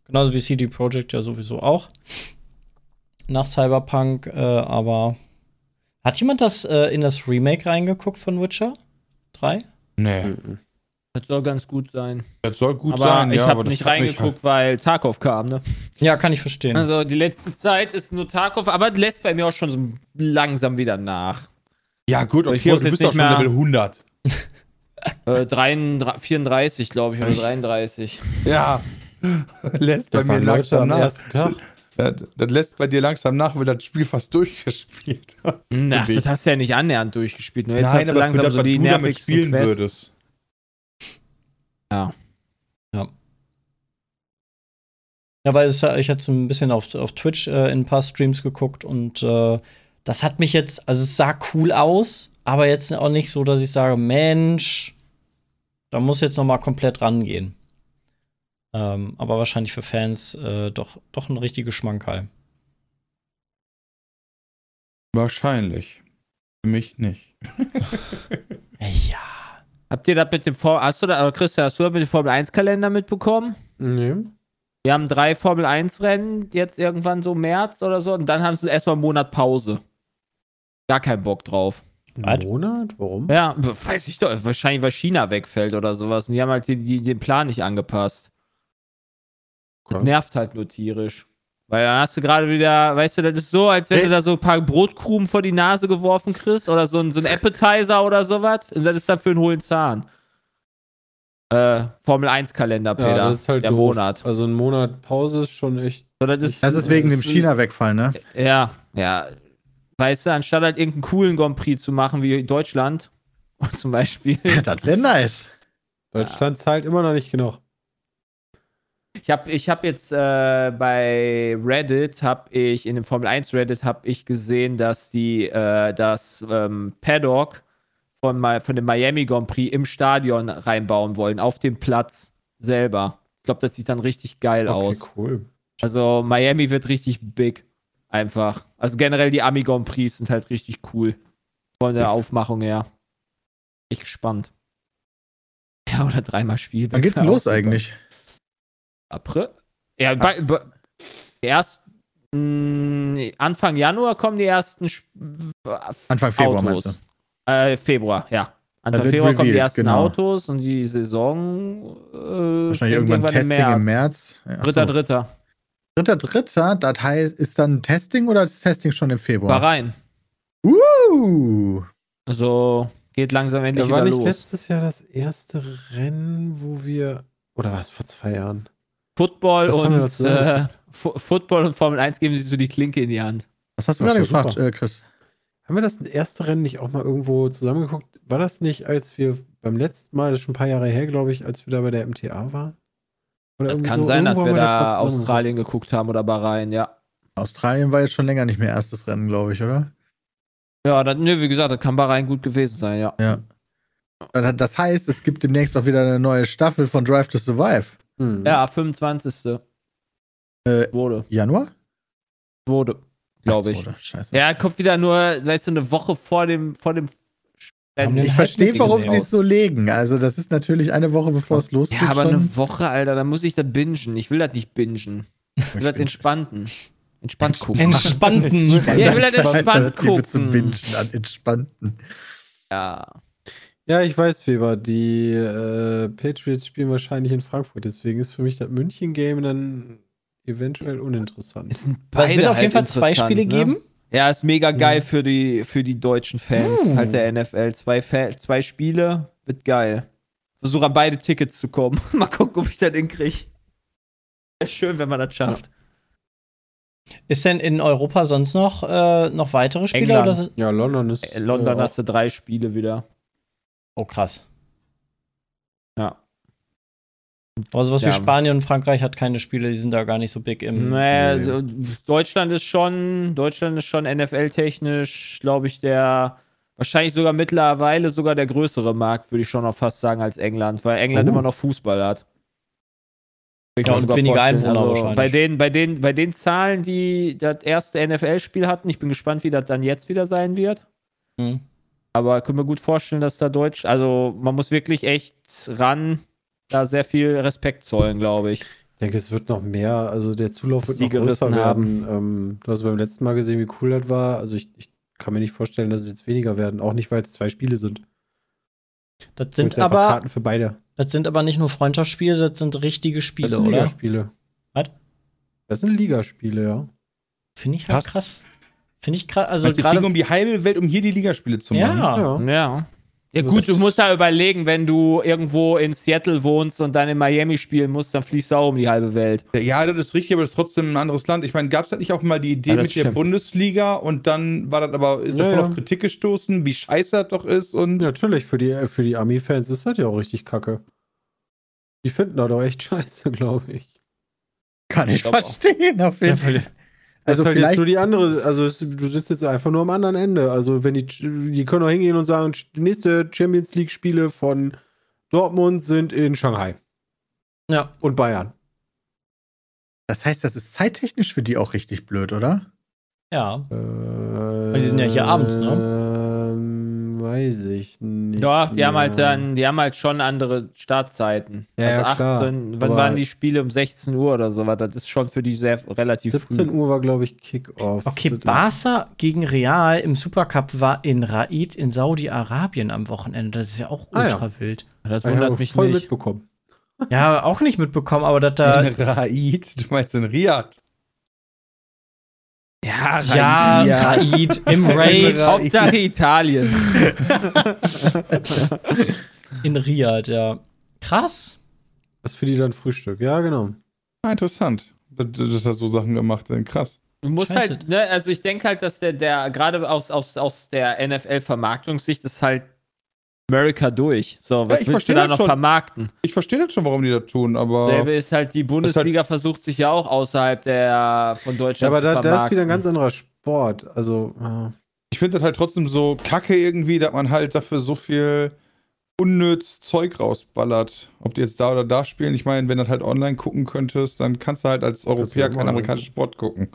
Genauso wie CD Projekt ja sowieso auch. Nach Cyberpunk, äh, aber hat jemand das äh, in das Remake reingeguckt von Witcher 3? Nee. Mhm. Das soll ganz gut sein. Das soll gut aber sein, ich ja. habe aber nicht hat mich reingeguckt, weil Tarkov kam, ne? Ja, kann ich verstehen. Also die letzte Zeit ist nur Tarkov, aber lässt bei mir auch schon so langsam wieder nach. Halt. Ja, gut, Ich okay, muss aber du jetzt bist doch nicht schon mehr- Level 100. Äh, 33, 34, glaube ich, oder 33. Ja. lässt bei mir langsam am nach. ersten Tag. Das, das lässt bei dir langsam nach, weil du das Spiel fast durchgespielt hast. Na, Für dich. das hast du ja nicht annähernd durchgespielt. Nur jetzt Nein, hast du aber langsam für das, so die du damit spielen Quests. würdest. Ja, weil es, ich hatte so ein bisschen auf, auf Twitch äh, in ein paar Streams geguckt und äh, das hat mich jetzt, also es sah cool aus, aber jetzt auch nicht so, dass ich sage, Mensch, da muss jetzt noch mal komplett rangehen. Ähm, aber wahrscheinlich für Fans äh, doch, doch ein richtiges Schmankerl. Wahrscheinlich. Für mich nicht. Ja. Habt ihr das mit dem Formel, hast du da, Christian, hast du das mit dem Formel 1 Kalender mitbekommen? Nee. Wir haben drei Formel 1 Rennen jetzt irgendwann so März oder so und dann haben sie erstmal einen Monat Pause. Gar keinen Bock drauf. Was? Einen Monat? Warum? Ja, weiß ich doch. Wahrscheinlich, weil China wegfällt oder sowas. Und die haben halt die, die, den Plan nicht angepasst. Okay. Nervt halt nur tierisch. Weil dann hast du gerade wieder, weißt du, das ist so, als wenn Hey. du da so ein paar Brotkrumen vor die Nase geworfen kriegst oder so ein, so ein Appetizer oder sowas. Und das ist dann für einen hohlen Zahn. Äh, Formel 1 Kalender, Peter. Ja, das ist halt der doof. Monat. Also ein Monat Pause ist schon echt. So, das ist, Das ist wegen dem China-Wegfall, ne? Ja, ja. Weißt du, anstatt halt irgendeinen coolen Grand Prix zu machen wie Deutschland, zum Beispiel. das wäre nice. Deutschland zahlt immer noch nicht genug. Ich habe ich hab jetzt äh, bei Reddit, habe ich, in dem Formel 1 Reddit, habe ich gesehen, dass die äh, das ähm, Paddock von, Ma- von dem Miami Grand Prix im Stadion reinbauen wollen, auf dem Platz selber. Ich glaube, das sieht dann richtig geil aus. cool. Also Miami wird richtig big. Einfach. Also generell die Ami Grand Prix sind halt richtig cool. Von der Aufmachung her. Ich gespannt. Ja, oder dreimal Spiel. Wann geht's denn los eigentlich? April? Ja, bei, bei, erst mh, Anfang Januar kommen die ersten Sp Anfang Februar, Autos. meinst Äh, Februar, ja. Anfang Februar kommen die revealed, ersten genau. Autos und die Saison äh, Wahrscheinlich fängt irgendwann Testing im März. Ja, ach Dritter, so. dritter. Dritter, dritter, das heißt, ist dann Testing oder ist Testing schon im Februar? Bahrain. Uh, Also geht langsam endlich Da war wieder nicht los. letztes Jahr das erste Rennen, wo wir. Oder was, vor zwei Jahren? Football Was und äh, Football und Formel 1 geben sie so die Klinke in die Hand. was hast du gerade gefragt, äh, Chris? Haben wir das erste Rennen nicht auch mal irgendwo zusammengeguckt? War das nicht, als wir beim letzten Mal, das ist schon ein paar Jahre her, glaube ich, als wir da bei der MTA waren? Oder Das kann so, sein, dass wir da Australien geguckt haben oder Bahrain, ja. Australien war jetzt schon länger nicht mehr erstes Rennen, glaube ich, oder? Ja, das, nö, wie gesagt, das kann Bahrain gut gewesen sein, ja. Ja. Das heißt, es gibt demnächst auch wieder eine neue Staffel von Drive to Survive. Geguckt. Hm. Ja, 25. Äh, wurde. Januar? Wurde, glaube ich. Wurde. Scheiße. Ja, kommt wieder nur, weißt du, eine Woche vor dem, vor dem Ich Hype verstehe, warum sie es so legen. Also, das ist natürlich eine Woche, bevor es losgeht. Ja, aber schon. eine Woche, Alter, da muss ich das bingen. Ich will das nicht bingen. Ich will das entspannten. Entspannt gucken. Entspannten. Ja, ich will halt Keine entspannt Alternative zum gucken. Bingen an Entspannten. Ja. Ja, ich weiß, Weber. Die äh, Patriots spielen wahrscheinlich in Frankfurt. Deswegen ist für mich das München-Game dann eventuell uninteressant. Es, es wird auf jeden Fall halt zwei interessant, Spiele ne? geben. Ja, ist mega geil für die, für die deutschen Fans Uh. halt der NFL. Zwei, Fa zwei Spiele, wird geil. Versuche an beide Tickets zu kommen. Mal gucken, ob ich das hinkriege. Wäre schön, wenn man das schafft. Ist denn in Europa sonst noch, äh, noch weitere Spiele? England. Oder Ja, London ist. Äh, London äh, hast du drei Spiele wieder. Oh, krass. Ja. Aber sowas Ja. wie Spanien und Frankreich hat keine Spiele, die sind da gar nicht so big im. Naja, nee. so, Deutschland ist schon, Deutschland ist schon NFL-technisch, glaube ich, der wahrscheinlich sogar mittlerweile sogar der größere Markt, würde ich schon noch fast sagen, als England, weil England Oh. immer noch Fußball hat. Ich Ja, und weniger vorstellen. Einwohner also wahrscheinlich. Bei den, bei, den, bei den Zahlen, die das erste NFL-Spiel hatten, ich bin gespannt, wie das dann jetzt wieder sein wird. Hm. Aber ich kann mir gut vorstellen, dass da Deutsch, also man muss wirklich echt ran, da sehr viel Respekt zollen, glaube ich. Ich denke, es wird noch mehr. Also der Zulauf wird Die noch größer gerissen werden. Ähm, du hast beim letzten Mal gesehen, wie cool das war. Also ich, ich kann mir nicht vorstellen, dass es jetzt weniger werden. Auch nicht, weil es zwei Spiele sind. Das sind einfach aber, Karten für beide. das sind aber nicht nur Freundschaftsspiele, das sind richtige Das Spiele, sind oder? Ligaspiele. Was? Das sind Ligaspiele, ja. Finde ich halt Krass. krass. Finde ich. Also Also die fliegen gerade. um die halbe Welt, um hier die Ligaspiele zu machen. Ja. Ja. Ja. Ja, gut, du musst da überlegen, wenn du irgendwo in Seattle wohnst und dann in Miami spielen musst, dann fliegst du auch um die halbe Welt. Ja, das ist richtig, aber das ist trotzdem ein anderes Land. Ich meine, gab es da nicht auch mal die Idee Ja, mit der stimmt. Bundesliga und dann war das aber, ist Ja, das voll ja. auf Kritik gestoßen, wie scheiße das doch ist und Natürlich, für die, für die Army-Fans ist das ja auch richtig kacke. Die finden das doch echt scheiße, glaube ich. Kann ich auch. verstehen, auf jeden Fall. Also Also halt vielleicht, nur die andere, also du sitzt jetzt einfach nur am anderen Ende. Also wenn die, die können auch hingehen und sagen, die nächste Champions League Spiele von Dortmund sind in Shanghai Ja. und Bayern. das heißt, das ist zeittechnisch für die auch richtig blöd, oder? Ja. Äh, die sind ja hier abends, ne? Weiß ich nicht. Doch, die haben mehr. halt dann, die haben halt schon andere Startzeiten. Ja, also ja, klar. 18, wann Aber- waren die Spiele um 16 Uhr oder sowas? Das ist schon für die sehr relativ 17 früh. Uhr war, glaube ich, Kickoff. Okay, Das Barca gegen Real im Supercup war in Raid in Saudi-Arabien am Wochenende. Das ist ja auch Ah, ja. ultra wild. Das hab ich wundert mich voll nicht. mitbekommen. Ja, auch nicht mitbekommen, aber dass da. in Raid, du meinst in Riyadh. Ja, Ja, ja. Raid im Raid Hauptsache Italien. in Riyadh, ja. Krass. Das ist für die dann Frühstück. Ja, genau. Ah, interessant, dass, dass er so Sachen gemacht hat. Krass. Du musst Scheiße. halt, ne, also ich denke halt, dass der, der gerade aus, aus, aus der NFL-Vermarktungssicht ist halt America durch. So, was ich willst du da noch schon. vermarkten? Ich verstehe das schon, warum die das tun, aber Der ist halt, die Bundesliga versucht sich ja auch außerhalb der von Ja, Deutschland aber zu da, da ist vermarkten. wieder ein ganz anderer Sport. Also, äh, ich finde das halt trotzdem so kacke irgendwie, dass man halt dafür so viel unnütz Zeug rausballert. Ob die jetzt da oder da spielen, ich meine, wenn du das halt online gucken könntest, dann kannst du halt als Europäer ja keinen amerikanischen Sport gucken.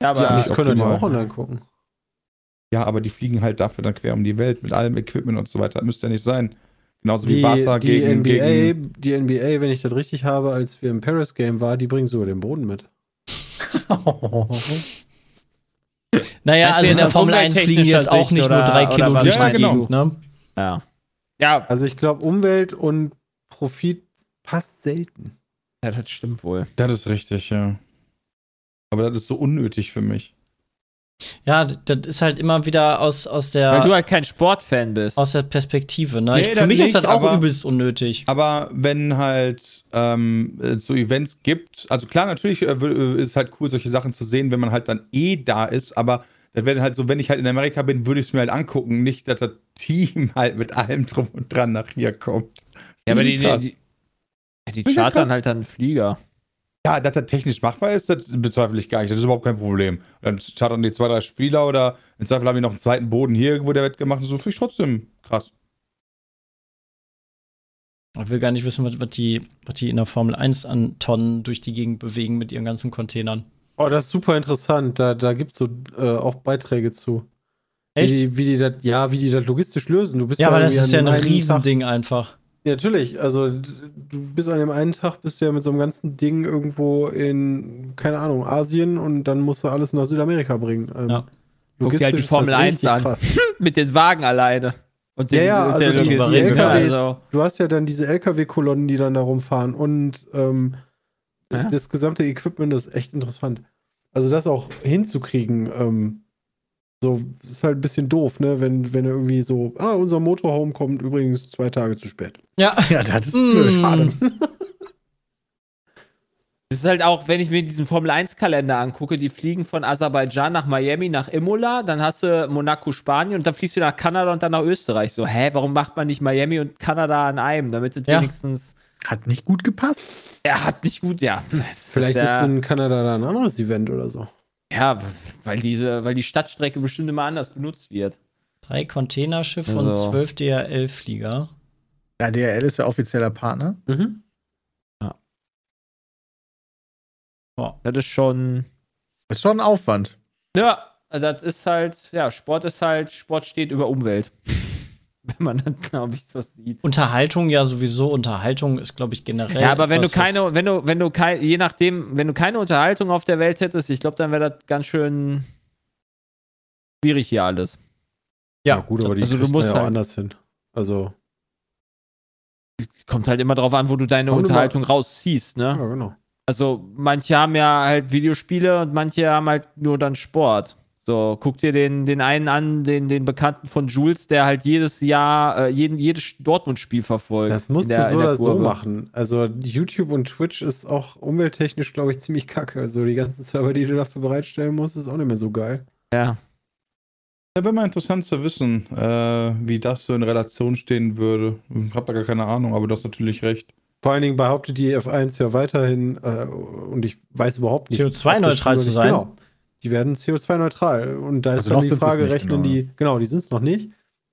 ja, aber Ja, ich könnte ja auch online gucken. Ja, aber die fliegen halt dafür dann quer um die Welt mit allem Equipment und so weiter. Das müsste ja nicht sein. Genauso wie Die, Barca die, gegen, NBA, gegen. die NBA, wenn ich das richtig habe, als wir im Paris Game war, die bringen sogar den Boden mit. Naja, also in der Formel aus 1 fliegen jetzt auch nicht Sicht nur oder- drei oder Kilo durch Ja, die genau. Gegend, ne? ja. Ja, Also ich glaube, Umwelt und Profit passt selten. ja, das stimmt wohl. Das ist richtig, ja. Aber das ist so unnötig für mich. Ja, das ist halt immer wieder aus, aus, Weil du der, halt kein Sportfan bist. aus der Perspektive. Ne? Nee, ich, für mich ist nicht, das auch aber- übelst unnötig. Aber wenn halt ähm, so Events gibt, also klar, natürlich äh, äh, ist es halt cool, solche Sachen zu sehen, wenn man halt dann eh da ist, aber das wäre halt so, wenn ich halt in Amerika bin, würde ich es mir halt angucken, nicht, dass das Team halt mit allem drum und dran nach hier kommt. ja, aber die, die, die, die chartern halt dann einen Flieger. Ja, dass das technisch machbar ist, das bezweifle ich gar nicht. Das ist überhaupt kein Problem. Dann chartern die zwei, drei Spieler oder im Zweifel haben die noch einen zweiten Boden hier irgendwo, der wird gemacht. So finde ich trotzdem krass. Ich will gar nicht wissen, was, was, die, was die in der Formel 1 an Tonnen durch die Gegend bewegen mit ihren ganzen Containern. Oh, das ist super interessant. Da, da gibt es so äh, auch Beiträge zu. Echt? Wie, wie die das, ja, wie die das logistisch lösen. Du bist ja, aber das ist ja ein Riesending einfach. Tag, ja, natürlich. Also du bist an dem einen Tag bist du ja mit so einem ganzen Ding irgendwo in, keine Ahnung, Asien und dann musst du alles nach Südamerika bringen. Ähm, Ja. Guck dir halt die Formel das 1 richtig an. Mit den Wagen alleine. Und Ja, den- ja, also der die, die ne? LKWs, Also, du hast ja dann diese LKW-Kolonnen, die dann da rumfahren und ähm, Ja. das gesamte Equipment ist echt interessant. Also das auch hinzukriegen, ähm, so ist halt ein bisschen doof, ne? Wenn, wenn irgendwie so, ah, unser Motorhome kommt übrigens zwei Tage zu spät. Ja. Ja, das ist Mm. Schade. Das ist halt auch, wenn ich mir diesen Formel 1-Kalender angucke, die fliegen von Aserbaidschan nach Miami, nach Imola, dann hast du Monaco, Spanien und dann fliegst du nach Kanada und dann nach Österreich. So, hä, warum macht man nicht Miami und Kanada an einem? Damit es Ja. wenigstens. Hat nicht gut gepasst. Er hat nicht gut, ja. Das Vielleicht ist ja, in Kanada da ein anderes Event oder so. Ja, weil diese, weil die Stadtstrecke bestimmt immer anders benutzt wird. Drei Containerschiffe und Also. zwölf DRL-Flieger. Ja, DRL ist ja offizieller Partner. Mhm. Das ist schon. Ist schon ein Aufwand. Ja, das ist halt, ja, Sport ist halt, Sport steht über Umwelt. Wenn man das, glaube ich, so sieht. Unterhaltung ja sowieso. Unterhaltung ist, glaube ich, generell. Ja, aber wenn du keine, wenn du, wenn du kein, je nachdem, wenn du keine Unterhaltung auf der Welt hättest, ich glaube, dann wäre das ganz schön schwierig hier alles. Ja, gut, aber die also du musst ja auch halt- anders hin. Also, Es kommt halt immer darauf an, wo du deine Unterhaltung rausziehst, ne? ja, genau. Also manche haben ja halt Videospiele und manche haben halt nur dann Sport. So, guck dir den, den einen an, den, den Bekannten von Jules, der halt jedes Jahr, äh, jeden, jedes Dortmund-Spiel verfolgt. Das musst der- du so oder so Kurve. machen. Also YouTube und Twitch ist auch umwelttechnisch, glaube ich, ziemlich kacke. Also die ganzen Server, die du dafür bereitstellen musst, ist auch nicht mehr so geil. Ja. Ja, wäre mal interessant zu wissen, äh, wie das so in Relation stehen würde. Ich habe da gar keine Ahnung, aber du hast natürlich recht. Vor allen Dingen behauptet die F1 ja weiterhin, äh, und ich weiß überhaupt nicht. CO2-neutral ob das zu sein. Genau. Die werden CO2-neutral. Und da ist Also dann die Frage, nicht, rechnen genau. die, genau, die sind es noch nicht.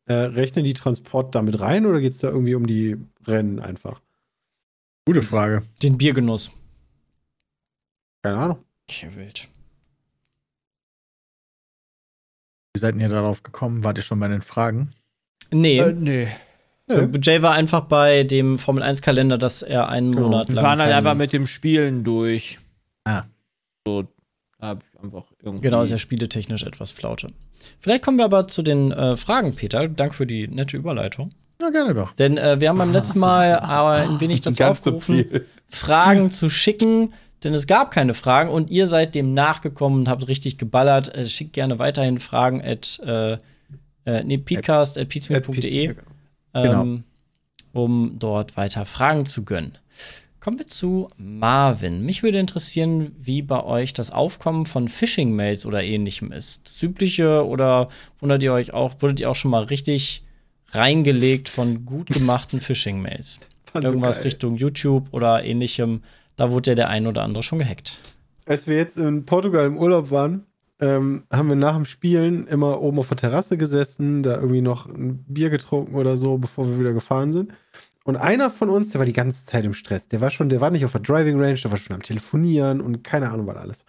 Äh, rechnen die Transport damit rein oder geht es da irgendwie um die Rennen einfach? Gute Frage. Den Biergenuss. Keine Ahnung. Okay, wild. Wie seid ihr darauf gekommen? Wart ihr schon bei den Fragen? Nee. Äh, nee. Äh, Jay war einfach bei dem Formel 1-Kalender, dass er einen Genau. Monat Wir lang. waren halt einfach mit dem Spielen durch. Ah. So, einfach irgendwie. Genau, ist ja spieletechnisch etwas Flaute. Vielleicht kommen wir aber zu den äh, Fragen, Peter. Dank für die nette Überleitung. Ja, gerne doch. Denn äh, wir haben beim letzten Mal aber ein wenig dazu Ganz aufgerufen, subtil. Fragen zu schicken, denn es gab keine Fragen und ihr seid dem nachgekommen und habt richtig geballert. Äh, schickt gerne weiterhin Fragen at äh, äh, nee, peatcast at peatsmeet.de, ähm, um dort weiter Fragen zu gönnen. Kommen wir zu Marvin. Mich würde interessieren, wie bei euch das Aufkommen von Phishing-Mails oder ähnlichem ist. Das übliche oder wundert ihr euch auch, wurdet ihr auch schon mal richtig reingelegt von gut gemachten Phishing-Mails? Irgendwas geil. Richtung YouTube oder ähnlichem. Da wurde ja der ein oder andere schon gehackt. Als wir jetzt in Portugal im Urlaub waren, ähm, haben wir nach dem Spielen immer oben auf der Terrasse gesessen, da irgendwie noch ein Bier getrunken oder so, bevor wir wieder gefahren sind. Und einer von uns, der war die ganze Zeit im Stress. Der war schon, der war nicht auf der Driving Range, der war schon am Telefonieren und keine Ahnung was alles.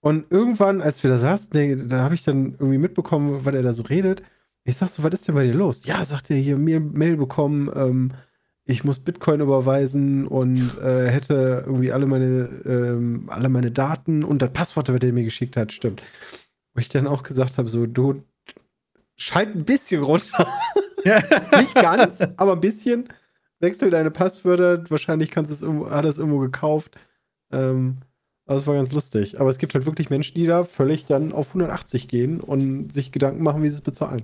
Und irgendwann, als wir da saßen, da habe ich dann irgendwie mitbekommen, was er da so redet. Ich sag so, was ist denn bei dir los? Ja, sagt er hier, mir Mail bekommen, ähm, ich muss Bitcoin überweisen und äh, hätte irgendwie alle meine, ähm, alle meine Daten und das Passwort, was er mir geschickt hat, stimmt. Wo ich dann auch gesagt habe, so, du schalt ein bisschen runter. Nicht ganz, aber ein bisschen. Wechsel deine Passwörter. Wahrscheinlich kannst du es irgendwo, hat er es irgendwo gekauft. Ähm, aber es war ganz lustig. Aber es gibt halt wirklich Menschen, die da völlig dann auf 180 gehen und sich Gedanken machen, wie sie es bezahlen.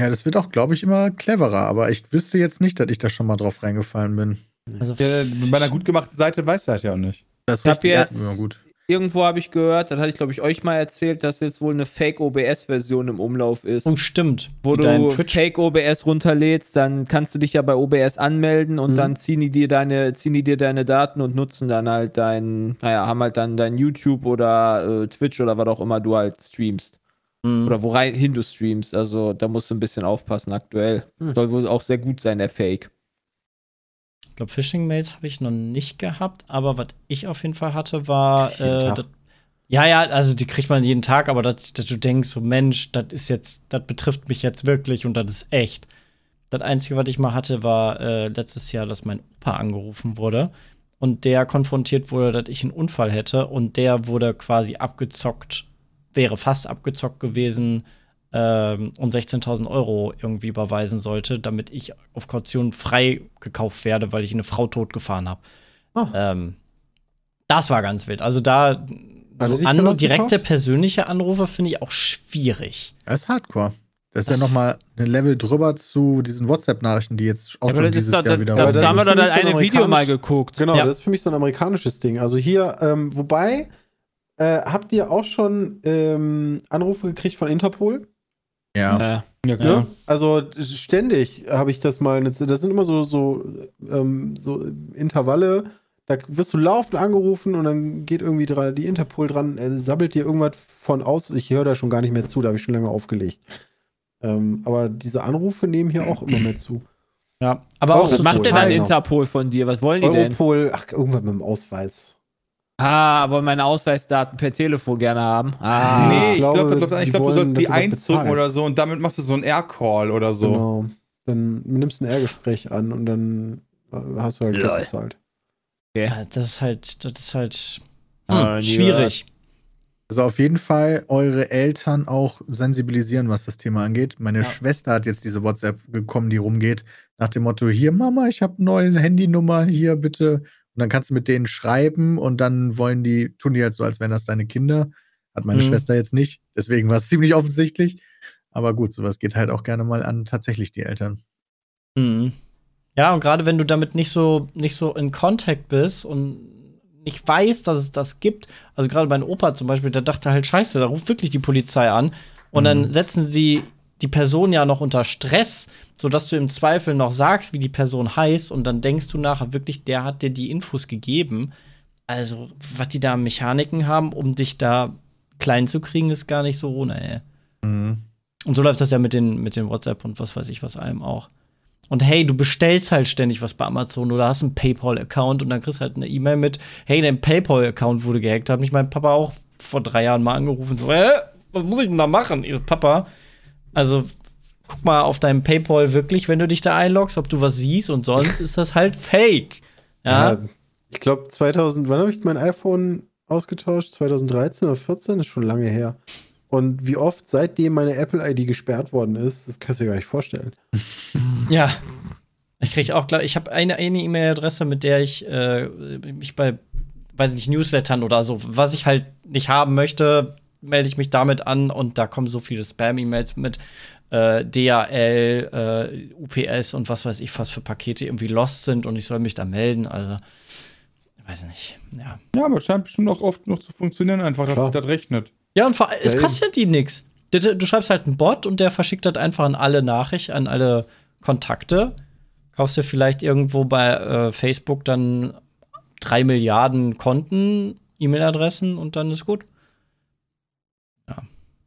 Ja, das wird auch, glaube ich, immer cleverer. Aber ich wüsste jetzt nicht, dass ich da schon mal drauf reingefallen bin. Also Ja, bei einer gut gemachten Seite weiß er halt ja auch nicht. Das Ich hab richtig- jetzt- ja, gut. Irgendwo habe ich gehört, das hatte ich glaube ich euch mal erzählt, dass jetzt wohl eine Fake OBS-Version im Umlauf ist. Oh, stimmt. wo du Fake OBS runterlädst, dann kannst du dich ja bei OBS anmelden und Mhm. dann ziehen die dir deine, ziehen die dir deine Daten und nutzen dann halt dein, naja, haben halt dann dein YouTube oder äh, Twitch oder was auch immer du halt streamst. Mhm. Oder worein du streamst. Also da musst du ein bisschen aufpassen aktuell. Mhm. Soll wohl auch sehr gut sein, der Fake. Ich glaube, Phishing-Mails habe ich noch nicht gehabt, aber was ich auf jeden Fall hatte, war, äh, das, Ja, ja, also die kriegt man jeden Tag, aber dass, dass du denkst, so Mensch, das ist jetzt, das betrifft mich jetzt wirklich und das ist echt. Das Einzige, was ich mal hatte, war äh, letztes Jahr, dass mein Opa angerufen wurde und der konfrontiert wurde, dass ich einen Unfall hätte und der wurde quasi abgezockt, wäre fast abgezockt gewesen ähm, und 16.000 Euro irgendwie überweisen sollte, damit ich auf Kaution frei gekauft werde, weil ich eine Frau totgefahren habe. Ah. Ähm, das war ganz wild. Also da er so direkte gekauft? persönliche Anrufe finde ich auch schwierig. Das ist Hardcore. Das ist Das- ja noch mal ein Level drüber zu diesen WhatsApp-Nachrichten, die jetzt auch Aber schon dieses doch, Jahr da, wieder da, da haben wir so ein eine Video mal geguckt. Genau, Ja. das ist für mich so ein amerikanisches Ding. Also hier, ähm, wobei, äh, habt ihr auch schon ähm, Anrufe gekriegt von Interpol? Ja. Äh, Ja. Ne? Also ständig habe ich das mal. Das sind immer so, so, ähm, so Intervalle. Da wirst du laufend angerufen und dann geht irgendwie dran, die Interpol dran, äh, sabbelt dir irgendwas von aus. Ich höre da schon gar nicht mehr zu, da habe ich schon lange aufgelegt. Ähm, aber diese Anrufe nehmen hier auch immer mehr zu. Ja, aber auch Was so was macht denn dann. Interpol von dir? Was wollen die denn? Europol, ach, irgendwas mit dem Ausweis. Ah, wollen meine Ausweisdaten per Telefon gerne haben? Ah. nee, ich glaube, glaube, glaub, glaub, die ich glaub, du sollst die dass du das 1 drücken oder so und damit machst du so ein Air-Call oder so. Genau. Dann nimmst du ein R-Gespräch an und dann äh, hast du halt Geld bezahlt. Ja, das ist halt, das ist halt Ah, hm, schwierig. Also auf jeden Fall eure Eltern auch sensibilisieren, was das Thema angeht. Meine Ja. Schwester hat jetzt diese WhatsApp bekommen, die rumgeht, nach dem Motto: Hier, Mama, ich habe eine neue Handynummer, hier bitte. Und dann kannst du mit denen schreiben und dann wollen die, tun die halt so, als wären das deine Kinder. Hat meine Mhm. Schwester jetzt nicht. Deswegen war es ziemlich offensichtlich. Aber gut, sowas geht halt auch gerne mal an tatsächlich die Eltern. Mhm. Ja, und gerade wenn du damit nicht so, nicht so in Kontakt bist und nicht weißt, dass es das gibt, also gerade mein Opa zum Beispiel, der dachte halt, scheiße, da ruft wirklich die Polizei an und dann setzen sie die Person ja noch unter Stress, sodass du im Zweifel noch sagst, wie die Person heißt und dann denkst du nachher wirklich, der hat dir die Infos gegeben. Also, was die da an Mechaniken haben, um dich da klein zu kriegen, ist gar nicht so ohne, ey. Mhm. Und so läuft das ja mit den, mit den WhatsApp und was weiß ich was allem auch. Und hey, du bestellst halt ständig was bei Amazon oder hast einen PayPal-Account und dann kriegst du halt eine E-Mail mit, hey, dein PayPal-Account wurde gehackt. Hat mich mein Papa auch vor drei Jahren mal angerufen. So, hä? Was muss ich denn da machen? So, Papa, also guck mal auf deinem PayPal wirklich, wenn du dich da einloggst, ob du was siehst und sonst ist das halt fake. Ja. ich glaube 2000, wann habe ich mein iPhone ausgetauscht? 2013 oder 14? Das ist schon lange her. Und wie oft seitdem meine Apple-ID gesperrt worden ist, das kannst du dir gar nicht vorstellen. Ja. Ich kriege auch, glaub, ich habe eine eine E-Mail-Adresse, mit der ich äh, mich bei, weiß nicht, Newslettern oder so, was ich halt nicht haben möchte, melde ich mich damit an und da kommen so viele Spam-E-Mails mit äh, DHL, äh, UPS und was weiß ich, was für Pakete irgendwie lost sind und ich soll mich da melden. Also, ich weiß nicht. Ja. Ja, aber scheint bestimmt auch oft noch zu funktionieren, einfach, dass sich das rechnet. Ja, und vor, es Ja, kostet die nix. Du, du schreibst halt einen Bot und der verschickt das einfach an alle Nachrichten, an alle Kontakte. Kaufst dir vielleicht irgendwo bei äh, Facebook dann drei Milliarden Konten, E-Mail-Adressen und dann ist gut.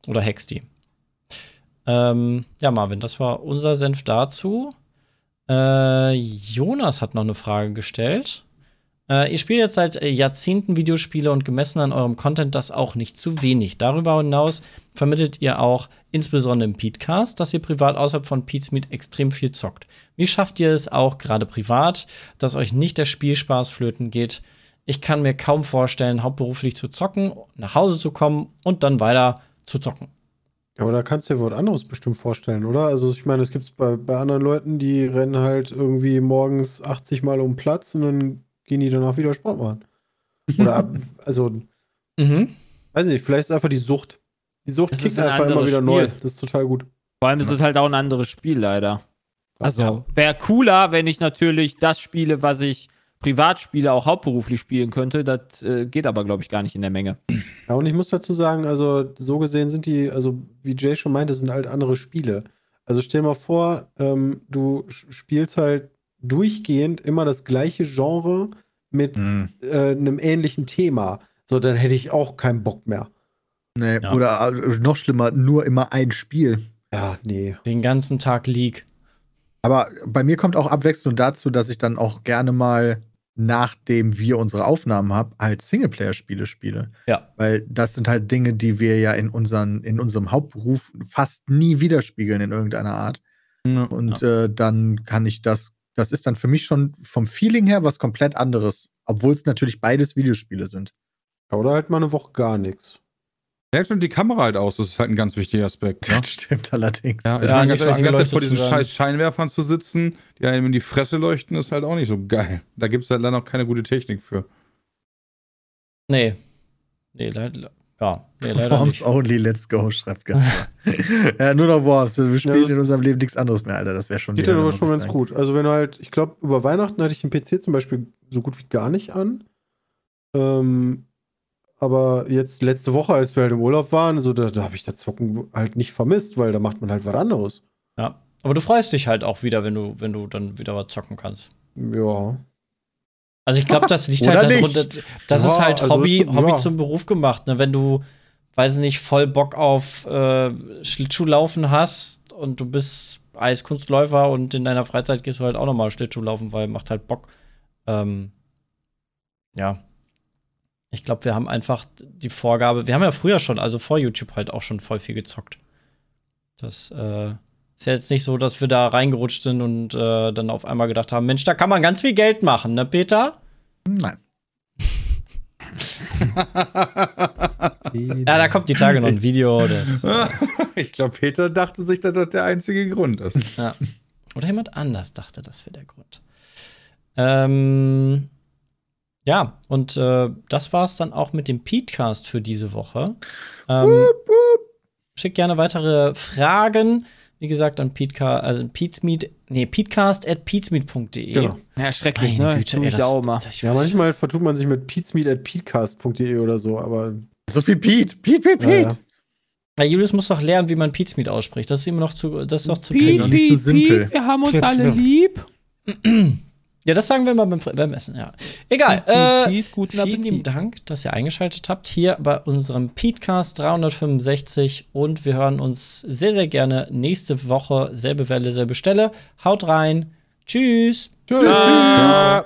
Oder hackst die. Ähm, ja, Marvin, das war unser Senf dazu. Äh, Jonas hat noch eine Frage gestellt. Äh, ihr spielt jetzt seit Jahrzehnten Videospiele und gemessen an eurem Content das auch nicht zu wenig. Darüber hinaus vermittelt ihr auch, insbesondere im Petecast, dass ihr privat außerhalb von Pete's extrem viel zockt. Wie schafft ihr es auch, gerade privat, dass euch nicht der Spielspaß flöten geht? Ich kann mir kaum vorstellen, hauptberuflich zu zocken, nach Hause zu kommen und dann weiter zu zocken. Ja, aber da kannst du dir was anderes bestimmt vorstellen, oder? Also ich meine, es gibt bei, bei anderen Leuten, die rennen halt irgendwie morgens 80 Mal um Platz und dann gehen die danach wieder Sport machen. Oder, also, Mhm. weiß ich nicht, vielleicht ist einfach die Sucht. Die Sucht Das kickt ist ein einfach immer wieder neu. Spiel. Das ist total gut. Vor allem ist es halt auch ein anderes Spiel, leider. Also, wäre cooler, wenn ich natürlich das spiele, was ich privat spiele, auch hauptberuflich spielen könnte. Das äh, geht aber, glaube ich, gar nicht in der Menge. Ja, und ich muss dazu sagen, also so gesehen sind die, also wie Jay schon meinte, sind halt andere Spiele. Also stell dir mal vor, ähm, du spielst halt durchgehend immer das gleiche Genre mit Mhm. äh, einem ähnlichen Thema. So, dann hätte ich auch keinen Bock mehr. Nee, Ja. Oder äh, noch schlimmer, nur immer ein Spiel. Ja, nee. Den ganzen Tag League. Aber bei mir kommt auch Abwechslung dazu, dass ich dann auch gerne mal nachdem wir unsere Aufnahmen haben, halt Singleplayer-Spiele spiele. Ja. Weil das sind halt Dinge, die wir ja in, unseren, in unserem Hauptberuf fast nie widerspiegeln in irgendeiner Art. Und äh, dann kann ich das, das ist dann für mich schon vom Feeling her was komplett anderes, obwohl es natürlich beides Videospiele sind. Oder halt mal eine Woche gar nichts. Ja, schon die Kamera halt aus, das ist halt ein ganz wichtiger Aspekt. Ne? Das stimmt allerdings. Ja, ich Ja, meine, ganz ehrlich, die ganze Zeit vor diesen scheiß Scheinwerfern zu sitzen, die einem in die Fresse leuchten, ist halt auch nicht so geil. Da gibt es halt leider noch keine gute Technik für. Nee. Nee, leider. Ja, nee, leider Worms nicht. only, let's go, schreibt Gaspar. ja, nur noch Worms. Wir spielen das- in unserem Leben nichts anderes mehr, Alter. Das wäre schon Geht dann aber schon ganz gut. Also wenn du halt, ich glaube, über Weihnachten hatte ich den PC zum Beispiel so gut wie gar nicht an. Ähm, aber jetzt letzte Woche, als wir halt im Urlaub waren, so da, da habe ich das Zocken halt nicht vermisst, weil da macht man halt was anderes. Ja. Aber du freust dich halt auch wieder, wenn du, wenn du dann wieder was zocken kannst. Ja. Also ich glaube, das liegt halt darunter. Das Ja, ist halt also Hobby, ist- Hobby ja. zum Beruf gemacht. Ne? Wenn du, weiß nicht, voll Bock auf äh, Schlittschuhlaufen hast und du bist Eiskunstläufer und in deiner Freizeit gehst du halt auch nochmal Schlittschuhlaufen, weil macht halt Bock. Ähm, ja. Ich glaube, wir haben einfach die Vorgabe, wir haben ja früher schon, also vor YouTube halt auch schon voll viel gezockt. Das äh, ist ja jetzt nicht so, dass wir da reingerutscht sind und äh, dann auf einmal gedacht haben, Mensch, da kann man ganz viel Geld machen, ne, Peter? Nein. Ja, da kommt die Tage noch ein Video. Das, ich glaube, Peter dachte sich, dass das der einzige Grund ist. ja. Oder jemand anders dachte, das wäre der Grund. Ähm, ja, und äh, das war's dann auch mit dem Petecast für diese Woche. Ähm, Schickt gerne weitere Fragen. Wie gesagt, an Petecast, also Petesmeet, nee, petecast at petesmeet.de. Genau. Ja, schrecklich, Meine ne? Güte, Tu ey, ich das, auch mal. Ich Ja, manchmal vertut man sich mit peatsmeet.peatcast.de oder so, aber So viel Pete. Pete, Pete, Pete. Ja, ja. Julius muss doch lernen, wie man Petesmeet ausspricht. Das ist immer noch zu, das ist doch zu tricky. noch nicht so simpel. wir haben uns alle lieb. Ja, das sagen wir mal beim, beim Essen, ja. Egal. Äh, guten vielen Appetit. lieben Dank, dass ihr eingeschaltet habt hier bei unserem Petecast 365 und wir hören uns sehr, sehr gerne nächste Woche. Selbe Welle, selbe Stelle. Haut rein. Tschüss. Tschüss. Ja.